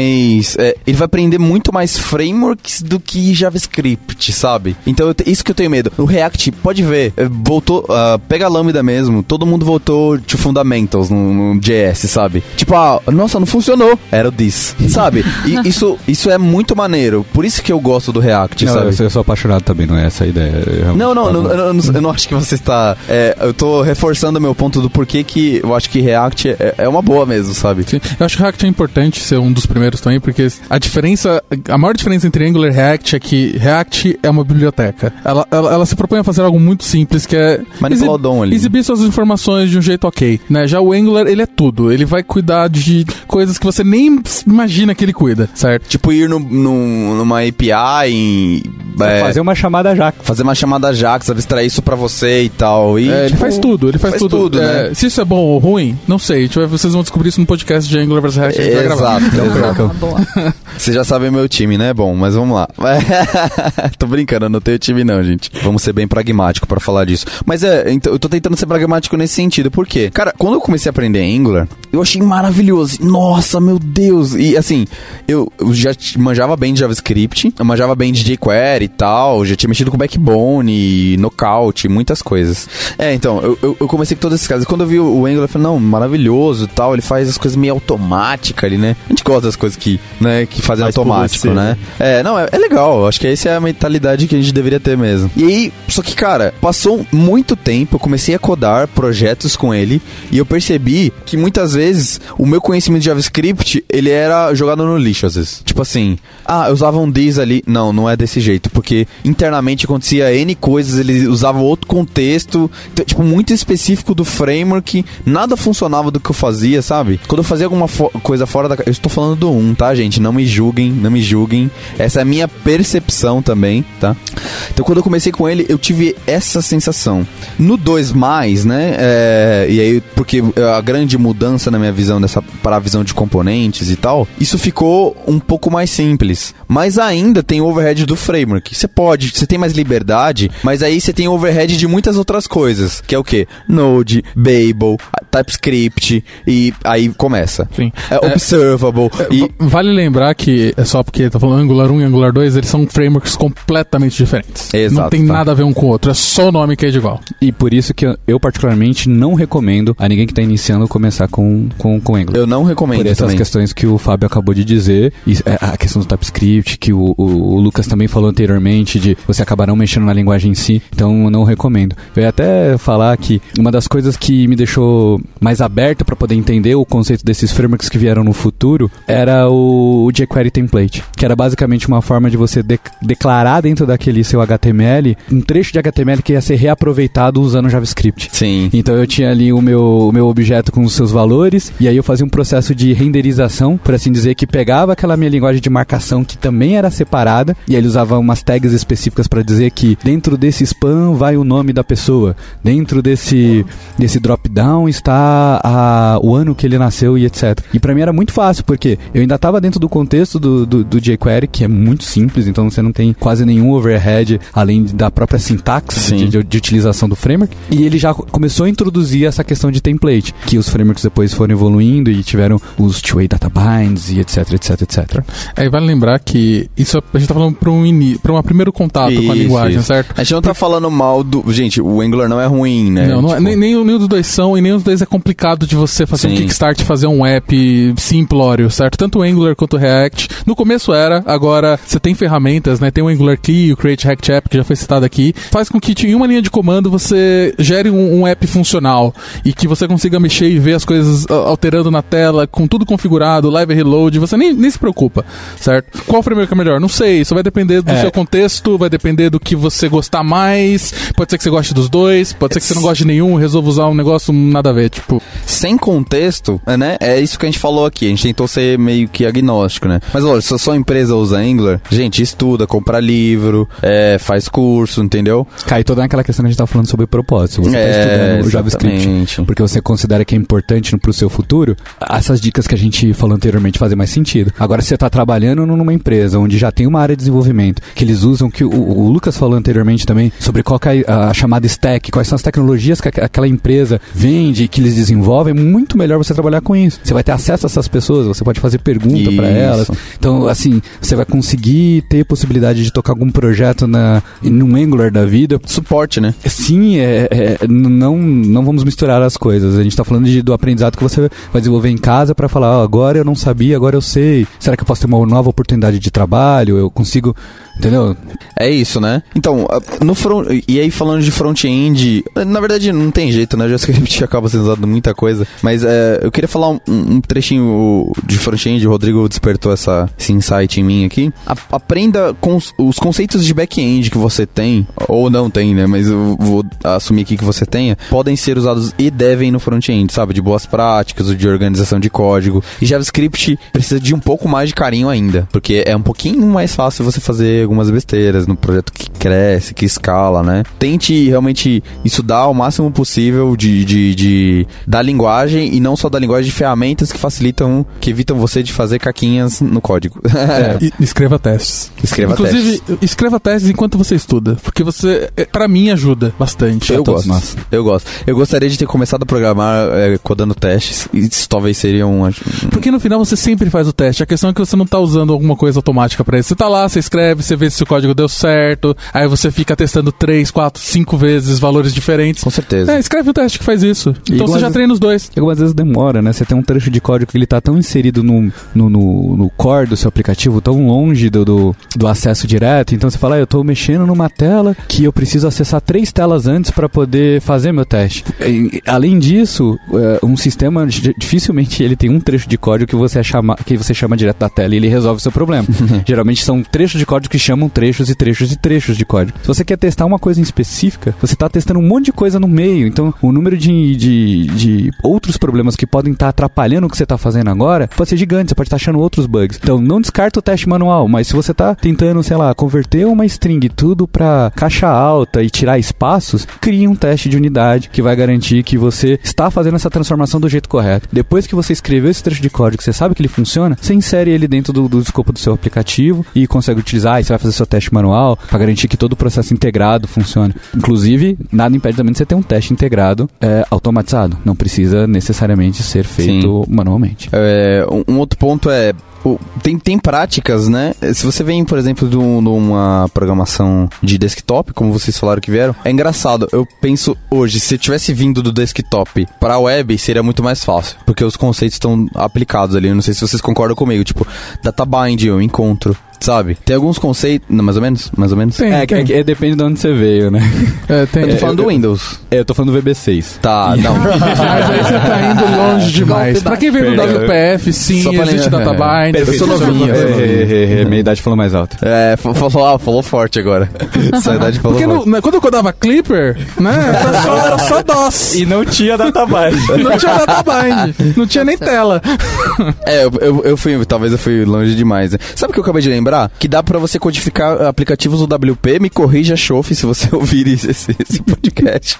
é, ele vai aprender muito mais frameworks do que JavaScript, sabe? Então eu te- isso que eu tenho medo. O React, pode ver, é, voltou. ah, pega a Lambda mesmo, todo mundo voltou to Fundamentals no, no JS, sabe? Tipo, ah, nossa, não funcionou. Era o this, sabe? E isso, isso é muito maneiro. Por isso que eu gosto do React, Não, sabe? eu, sou- eu sou apaixonado também, não é essa a ideia. Eu Não, não, não, eu, não- eu não acho que você está. é, eu tô reforçando o meu ponto do porquê que eu acho que React é, é uma boa mesmo, sabe? Sim. Eu acho que React é importante ser um dos primeiros também, porque a diferença, a maior diferença entre Angular e React é que React é uma biblioteca. Ela, ela, ela se propõe a fazer algo muito simples, que é Manipular o DOM ali. exibir suas informações de um jeito ok. Né? Já o Angular, ele é tudo. Ele vai cuidar de coisas que você nem imagina que ele cuida, certo? Tipo, ir no, no- numa API e. é, Fazer uma chamada já. fazer uma chamada JAX, abstrair isso pra você e tal. E, É, ele tipo, faz tudo, ele faz, faz tudo. tudo, É, né? Se isso é bom ou ruim, não sei. Vai- vocês vão descobrir isso no podcast de Angular vs React. gravar. Exato. Ah, boa. Vocês já sabem meu time, né? Bom, mas vamos lá. tô brincando, eu não tenho time não, gente. Vamos ser bem pragmático pra falar disso. Mas é, então, eu tô tentando ser pragmático nesse sentido. Por quê? Cara, quando eu comecei a aprender Angular, eu achei maravilhoso. Nossa, meu Deus. E assim, eu, eu já manjava bem de JavaScript, eu manjava bem de jQuery e tal, já tinha mexido com Backbone, Knockout, muitas coisas. É, então, eu, eu, eu comecei com todos esses casos. Quando eu vi o, Angular, eu falei, não, maravilhoso e tal, ele faz as coisas meio automáticas ali, né? A gente gosta das coisas que, né, que fazem automático, você, né? É, não, é, é legal. Acho que essa é a mentalidade que a gente deveria ter mesmo. E aí, só que, cara, passou muito tempo, eu comecei a codar projetos com ele e eu percebi que muitas vezes o meu conhecimento de JavaScript, ele era jogado no lixo, às vezes. Tipo assim, ah, eu usava um this ali. Não, não é desse jeito, porque internamente acontecia N coisas, ele usava outro contexto, tipo, muito específico do framework, nada funcionava do que eu fazia, sabe? Quando eu fazia alguma fo- coisa fora da. Eu estou falando do 1, tá, gente? Não me julguem, não me julguem. Essa é a minha percepção também, tá? Então, quando eu comecei com ele, eu tive essa sensação. No 2, né? é, e aí, porque a grande mudança na minha visão dessa para a visão de componentes e tal, isso ficou um pouco mais simples. Mas ainda tem o overhead do framework. Você pode, você tem mais liberdade, mas aí você tem o overhead de muitas outras coisas, que é o quê? Node, Babel, TypeScript e aí começa. Sim. É, É, observable e Va- Vale lembrar que é só porque tá falando Angular 1 e Angular 2, eles são frameworks completamente diferentes. Exato, não tem tá. nada a ver um com o outro, é só o nome que é de igual. E por isso que eu, particularmente não recomendo a ninguém que tá iniciando começar com, com, com Angular. eu não recomendo Por essas também. questões que o Fábio acabou de dizer, e é, a questão do TypeScript, que o, o- o Lucas também falou anteriormente, de você acabar não mexendo na linguagem em si, então eu não recomendo. Eu ia até falar que uma das coisas que me deixou mais aberto para poder entender o conceito desses frameworks que vieram no futuro era o, o jQuery template, que era basicamente uma forma de você de- declarar dentro daquele seu HTML um trecho de HTML que ia ser reaproveitado usando JavaScript. Sim. Então eu tinha ali o meu, o meu objeto com os seus valores, e aí eu fazia um processo de renderização, por assim dizer, que pegava aquela minha linguagem de marcação que também era separada, e ele usava umas tags específicas para dizer que dentro desse spam vai o nome da pessoa, dentro desse, desse drop-down está a, o ano que ele nasceu e etc. E para mim era muito fácil, porque eu ainda estava dentro do contexto do, do, do jQuery, que é muito simples, então você não tem quase nenhum overhead, além da própria sintaxe de, de, de utilização do framework. E ele já co- começou a introduzir essa questão de template, que os frameworks depois foram evoluindo e tiveram os two-way data binds e etc, etc, etc. Aí vale lembrar que isso a gente tá falando pra um, ini- pra um primeiro contato com a Isso, linguagem, isso. certo? A gente não tá falando mal do. Gente, o Angular não é ruim, né? Não, não é- Tipo, nem, nem, nem os dois são, e nem os dois é complicado de você fazer um Sim. Kickstart e fazer um app simplório, certo? Tanto o Angular quanto o React. No começo era, agora você tem ferramentas, né? Tem o Angular Key, o Create React App, que já foi citado aqui. Faz com que em uma linha de comando você gere um, um app funcional e que você consiga mexer e ver as coisas ah, alterando na tela, com tudo configurado, live reload, você nem, nem se preocupa, certo? Qual framework é melhor? Não sei, isso vai depender do É, seu contexto, vai depender do que você gostar mais. Pode ser que você goste dos dois, pode ser que você não goste de nenhum, resolva usar um negócio nada a ver, tipo. Sem contexto, né? É isso que a gente falou aqui. A gente tentou ser meio que agnóstico, né? Mas olha, se a sua empresa usa Angular, gente, estuda, compra livro, é, faz curso, entendeu? Cai toda aquela questão que a gente tá falando sobre propósito. Você tá é, tá estudando o JavaScript porque você considera que é importante pro seu futuro, essas dicas que a gente falou anteriormente fazem mais sentido. Agora, se você tá trabalhando numa empresa onde já tem uma área de desenvolvimento, que eles usam, que o, o Lucas falou anteriormente também, sobre qual é a, a, chamada stack, quais são as tecnologias que aquela empresa vende, que eles desenvolvem, é muito melhor você trabalhar com isso. Você vai ter acesso a essas pessoas, você pode fazer pergunta para elas. Então, assim, você vai conseguir ter possibilidade de tocar algum projeto na, num Angular da vida. Suporte, né? Sim, é, é, não, não vamos misturar as coisas. A gente tá falando de, do aprendizado que você vai desenvolver em casa para falar, oh, agora eu não sabia, agora eu sei. Será que eu posso ter uma nova oportunidade de trabalho? Eu consigo Entendeu? É isso, né? Então, no front, e aí falando de front-end, na verdade não tem jeito, né? JavaScript acaba sendo usado muita coisa, mas é, eu queria falar um, um trechinho de front-end, o Rodrigo despertou essa, esse insight em mim aqui. A, aprenda com os, os conceitos de back-end que você tem, ou não tem, né? Mas eu vou assumir aqui que você tenha, podem ser usados e devem no front-end, sabe? De boas práticas, de organização de código. E JavaScript precisa de um pouco mais de carinho ainda, porque é um pouquinho mais fácil você fazer algumas besteiras no projeto que cresce, que escala, né? Tente realmente estudar o máximo possível de, de, de da linguagem e não só da linguagem, de ferramentas que facilitam, que evitam você de fazer caquinhas no código. É, escreva testes. Escreva Inclusive, testes. escreva testes enquanto você estuda, porque você, é, para mim, ajuda bastante. Eu gosto. Nós. Eu gosto. Eu gostaria de ter começado a programar é, codando testes. Isso talvez seria um. Porque no final você sempre faz o teste. A questão é que você não tá usando alguma coisa automática para isso. Você tá lá, você escreve, você vê se o código deu certo, aí você fica testando 3, 4, 5 vezes valores diferentes. Com certeza. É, escreve o teste que faz isso. E então você já treina os dois. E algumas vezes demora, né? Você tem um trecho de código que ele tá tão inserido no, no, no, no core do seu aplicativo, tão longe do, do, do acesso direto, então você fala, ah, eu tô mexendo numa tela que eu preciso acessar três telas antes para poder fazer meu teste. E, além disso, é, um sistema dificilmente ele tem um trecho de código que você chama, que você chama direto da tela e ele resolve o seu problema. Geralmente são trechos de código que chamam trechos e trechos e trechos de código. Se você quer testar uma coisa em específica, você está testando um monte de coisa no meio. Então, o número de, de, de outros problemas que podem estar tá atrapalhando o que você está fazendo agora pode ser gigante. Você pode estar tá achando outros bugs. Então, não descarta o teste manual, mas se você está tentando, sei lá, converter uma string tudo para caixa alta e tirar espaços, crie um teste de unidade que vai garantir que você está fazendo essa transformação do jeito correto. Depois que você escreveu esse trecho de código, você sabe que ele funciona, você insere ele dentro do, do escopo do seu aplicativo e consegue utilizar. Você vai fazer seu teste manual para garantir que todo o processo integrado funcione. Inclusive, nada impede também de você ter um teste integrado é, automatizado. Não precisa necessariamente ser feito Sim. manualmente. É, um outro ponto é tem, tem práticas, né? Se você vem, por exemplo, de, um, de, uma programação de desktop, como vocês falaram que vieram, é engraçado. Eu penso hoje, se eu tivesse vindo do desktop para a web, seria muito mais fácil, porque os conceitos estão aplicados ali. Eu não sei se vocês concordam comigo. Tipo, data bind eu encontro sabe? Tem alguns conceitos, não, mais ou menos, mais ou menos. Tem, é, tem. É, é, depende de onde você veio, né? É, tem. Eu tô falando do Windows. É, eu tô falando do VB6. Tá, não. Mas aí você tá indo longe demais. pra quem veio do WPF, sim, existe databind. Eu sou novinho. É, minha idade falou mais alto. É, falou, falou forte agora. Sua idade falou Porque forte. No, quando eu codava Clipper, né, era só, era só DOS. E não tinha databind. não tinha databind. Não tinha nem tela. É, eu, eu, eu fui, talvez eu fui longe demais. Né? Sabe o que eu acabei de lembrar? Lembrar que dá para você codificar aplicativos do WP. Me corrija, Chof, se você ouvir esse, esse podcast.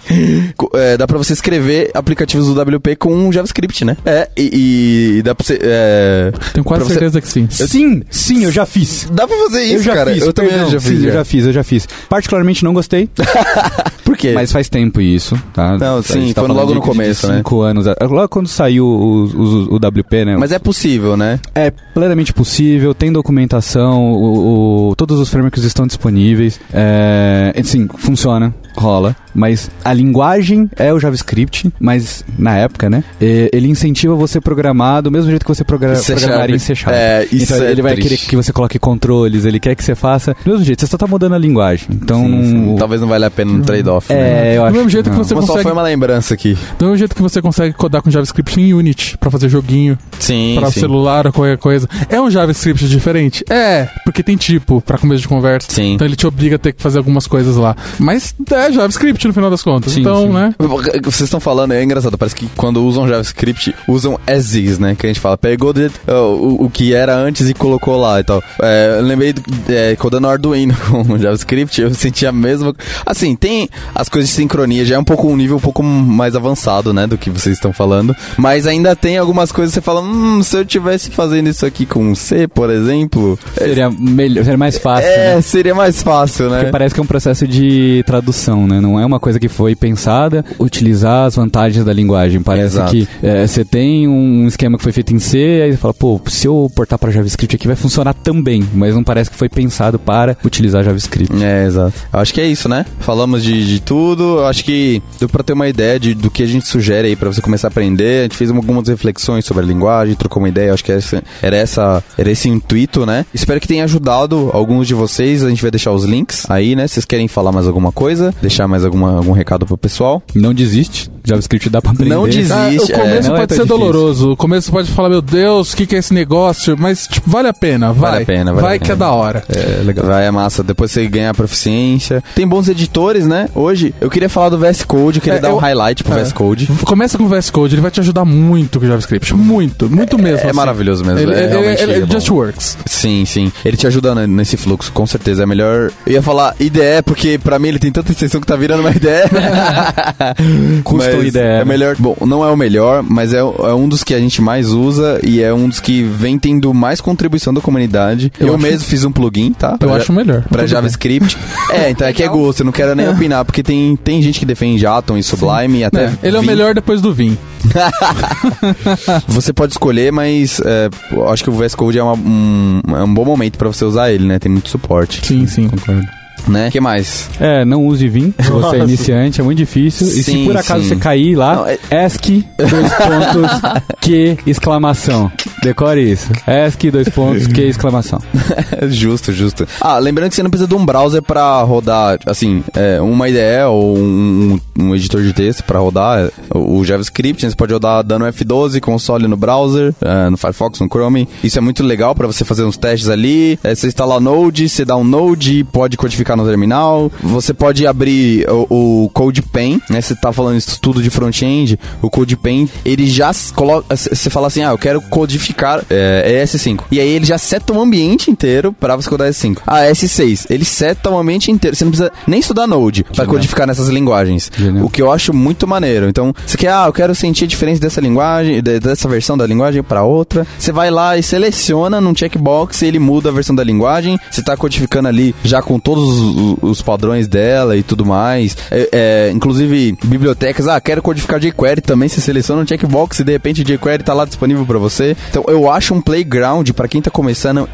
é, dá para você escrever aplicativos do WP com JavaScript, né? É, e, e dá pra você. É, Tenho quase certeza que sim. Eu, sim, sim, eu já fiz. Dá pra fazer isso, eu já cara. Fiz, eu também já fiz. Sim, já. eu já fiz, eu já fiz. Particularmente não gostei. Por quê? Mas faz tempo isso, tá? Não, sim, tá foi logo no começo, né? Cinco anos. Logo quando saiu o, o, o WP, né? Mas é possível, né? É plenamente possível, tem documentação, o, o, todos os frameworks estão disponíveis. É, sim, funciona, rola. Mas a linguagem é o JavaScript, mas na época, né? Ele incentiva você programar do mesmo jeito que você progra C programaria em C Sharp. É, isso então é ele vai triste. querer que você coloque controles, ele quer que você faça do mesmo jeito, você só tá mudando a linguagem. Então, Sim, sim. talvez não valha a pena um trade-off. É, né? eu acho Do mesmo jeito que você Mas só consegue. foi uma lembrança aqui. Do mesmo jeito que você consegue codar com JavaScript em Unity pra fazer joguinho Sim, pra sim. celular ou qualquer coisa. É um JavaScript diferente? É, porque tem tipo pra começo de conversa. Sim. Então ele te obriga a ter que fazer algumas coisas lá. Mas é JavaScript no final das contas. Sim, então, sim. né? Vocês estão falando, é engraçado, parece que quando usam JavaScript, usam as is, né? Que a gente fala, pegou do- o, o que era antes e colocou lá e tal. É, eu lembrei, do, é, codando Arduino com JavaScript, eu senti a mesma... Assim, tem as coisas de sincronia, já é um pouco um nível um pouco mais avançado, né? Do que vocês estão falando. Mas ainda tem algumas coisas que você fala, hum, se eu tivesse fazendo isso aqui com C, por exemplo... Seria, melhor, seria mais fácil, É, né? seria mais fácil, né? Porque parece que é um processo de tradução, né? Não é uma coisa que foi pensada utilizar as vantagens da linguagem. Parece Exato. que é, você tem um esquema que foi feito em C, aí você fala, pô, se eu portar para JavaScript aqui vai funcionar também, mas não parece que foi pensado para utilizar JavaScript. É, exato. Eu acho que é isso, né? Falamos de, de tudo. Eu acho que deu pra ter uma ideia de, do que a gente sugere aí pra você começar a aprender. A gente fez algumas reflexões sobre a linguagem, trocou uma ideia. Eu acho que essa, era, essa, era esse intuito, né? Espero que tenha ajudado alguns de vocês. A gente vai deixar os links aí, né? Vocês querem falar mais alguma coisa? Deixar mais alguma, algum recado pro pessoal? Não desiste, JavaScript dá pra aprender. Não desiste. Ah, o começo é, é pode tão ser difícil. doloroso. O começo pode falar, meu Deus, o que, que é esse negócio? Mas, tipo, vale a pena, vai. Vale a pena, vale vai a que pena. é da hora. É, legal. Vai, é massa. Depois você ganha a proficiência. Tem bons editores, né? Hoje, eu queria falar do VS Code, eu queria É, dar um eu- highlight pro é. VS Code. Começa com o VS Code, ele vai te ajudar muito com o JavaScript. Muito, muito mesmo. É assim. maravilhoso mesmo. Ele, é ele- realmente ele- é just works. Sim, sim. Ele te ajuda ne- nesse fluxo, com certeza. É melhor. Eu ia falar IDE, porque pra mim ele tem tanta extensão que tá virando uma IDE. Custom Mas IDE, É né? melhor. Bom, não é o melhor, mas é, é um dos que a gente mais usa e é um dos que vem tendo mais contribuição da comunidade. Eu Eu, mesmo fiz um plugin, tá? Eu Pra- acho melhor. Pra JavaScript. é, então é que é gosto, eu não quero nem opinar, porque tem, tem gente que defende Atom e Sublime e até. bem. É, ele é o melhor depois do Vim. Você pode escolher, mas é, eu acho que o VS Code é, uma- um, é um bom momento pra você usar ele, né? Tem muito suporte. Sim, sim. Concordo. Né? O que mais? É, não use Vim se você é iniciante, é muito difícil. e se por acaso sim. você cair lá, Não, é- ESC, dois pontos, Q, exclamação. Decore isso. ESC, dois pontos, Q, exclamação. justo, justo. Ah, lembrando que você não precisa de um browser pra rodar, assim, é, uma IDE ou um, um- editor de texto pra rodar o, JavaScript. Você pode rodar dando F12, console no browser, é, no Firefox, no Chrome. Isso é muito legal pra você fazer uns testes ali. É, você instala Node, você dá um Node, pode codificar no terminal. Você pode abrir o, o CodePen, né? Você tá falando isso tudo de front-end. O CodePen, ele já coloca. Você fala assim, ah, eu quero codificar é, ES5. E aí ele já seta um ambiente inteiro pra você codar ES5. Ah, S6, ele seta um ambiente inteiro. Você não precisa nem estudar Node pra Genial. codificar nessas linguagens. Genial. O que eu acho muito maneiro. Então, você quer, ah, eu quero sentir a diferença dessa linguagem, de- dessa versão da linguagem pra outra. Você vai lá e seleciona num checkbox e ele muda a versão da linguagem. Você tá codificando ali já com todos os, os padrões dela e tudo mais. É, é, inclusive, bibliotecas, ah, quero codificar jQuery também. Você seleciona um checkbox e de repente jQuery tá lá disponível pra você. Então, eu acho um playground pra quem tá começando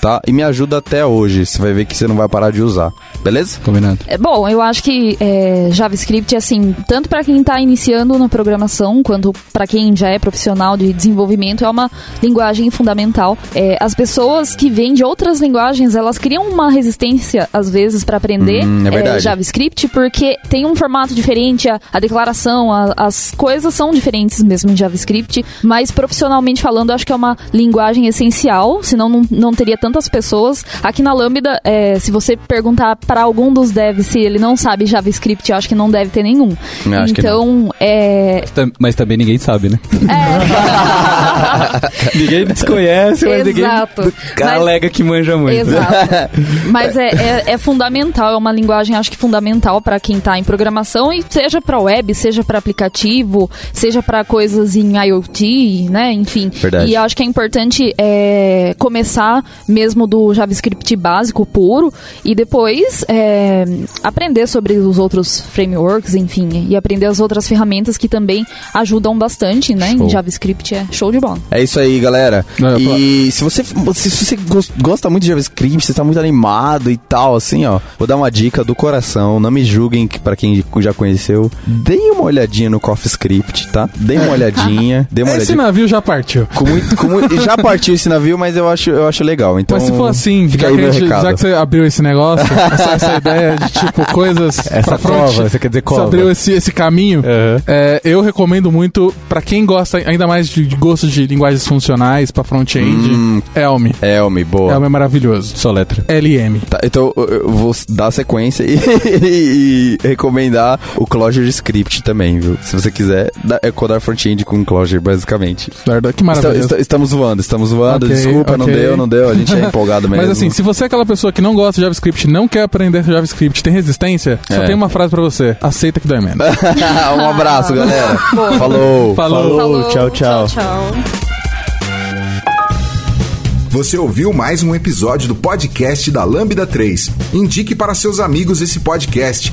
tá? E me ajuda até hoje. Você vai ver que você não vai parar de usar. Beleza? Combinado. É, Bom, eu acho que é, JavaScript, assim, tanto para quem está iniciando na programação, quanto para quem já é profissional de desenvolvimento, é uma linguagem fundamental. É, as pessoas que vêm de outras linguagens, elas criam uma resistência, às vezes, para aprender Hum, é verdade. JavaScript, porque tem um formato diferente, a, a declaração, a- as coisas são diferentes mesmo em JavaScript, mas profissionalmente falando, eu acho que é uma linguagem essencial, senão não, não teria tantas pessoas. Aqui na Lambda, é, se você perguntar para algum dos devs se ele não sabe JavaScript, eu acho que não deve ter nenhum. Eu então, é, Tam- Mas também ninguém sabe, né? é, ninguém desconhece, mas ninguém Exato. cara Mas- alega que manja muito. Exato. Mas é, é, é fundamental, é uma linguagem, acho que fundamental para quem tá em programação e seja para web, seja para aplicativo, seja para coisas em IoT, né? Enfim. Verdade. E acho que é importante é, começar começar mesmo do JavaScript básico puro e depois é, aprender sobre os outros frameworks, enfim, e aprender as outras ferramentas que também ajudam bastante, né? Show. Em JavaScript é show de bola. É isso aí, galera. e se você, se você gosta muito de JavaScript, você está muito animado e tal, assim, ó, vou dar uma dica do coração, não me julguem para quem já conheceu, deem uma olhadinha no CoffeeScript, tá? Deem uma olhadinha, dê uma esse olhadinha. navio já partiu. Com muito, com muito, já partiu esse navio, mas eu acho, eu acho legal. Então, mas se for assim, já que, gente, já que, você abriu esse negócio, essa, essa, ideia de tipo coisas essa pra frente, você quer dizer cova. Você abriu esse, esse caminho, uhum. é, eu recomendo muito para quem gosta ainda mais de, de gosto de linguagens funcionais para front-end, hum, Elm. Elm, boa. Elm é maravilhoso. Só letra. LM. Tá, então eu vou dar sequência e, e, recomendar o Clojure Script também, viu? Se você quiser, é codar front-end com Clojure, basicamente. Que maravilha. Estamos voando, estamos voando. Okay, Desculpa, okay. não deu, não deu. A gente é empolgado mesmo. Mas assim, se você é aquela pessoa que não gosta de JavaScript, não quer aprender JavaScript, tem resistência, é. só tem uma frase pra você. Aceita que dói menos. um abraço, galera. Falou. Falou. Falou. Tchau, tchau. tchau, tchau. Você ouviu mais um episódio do podcast da Lambda 3. Indique para seus amigos esse podcast.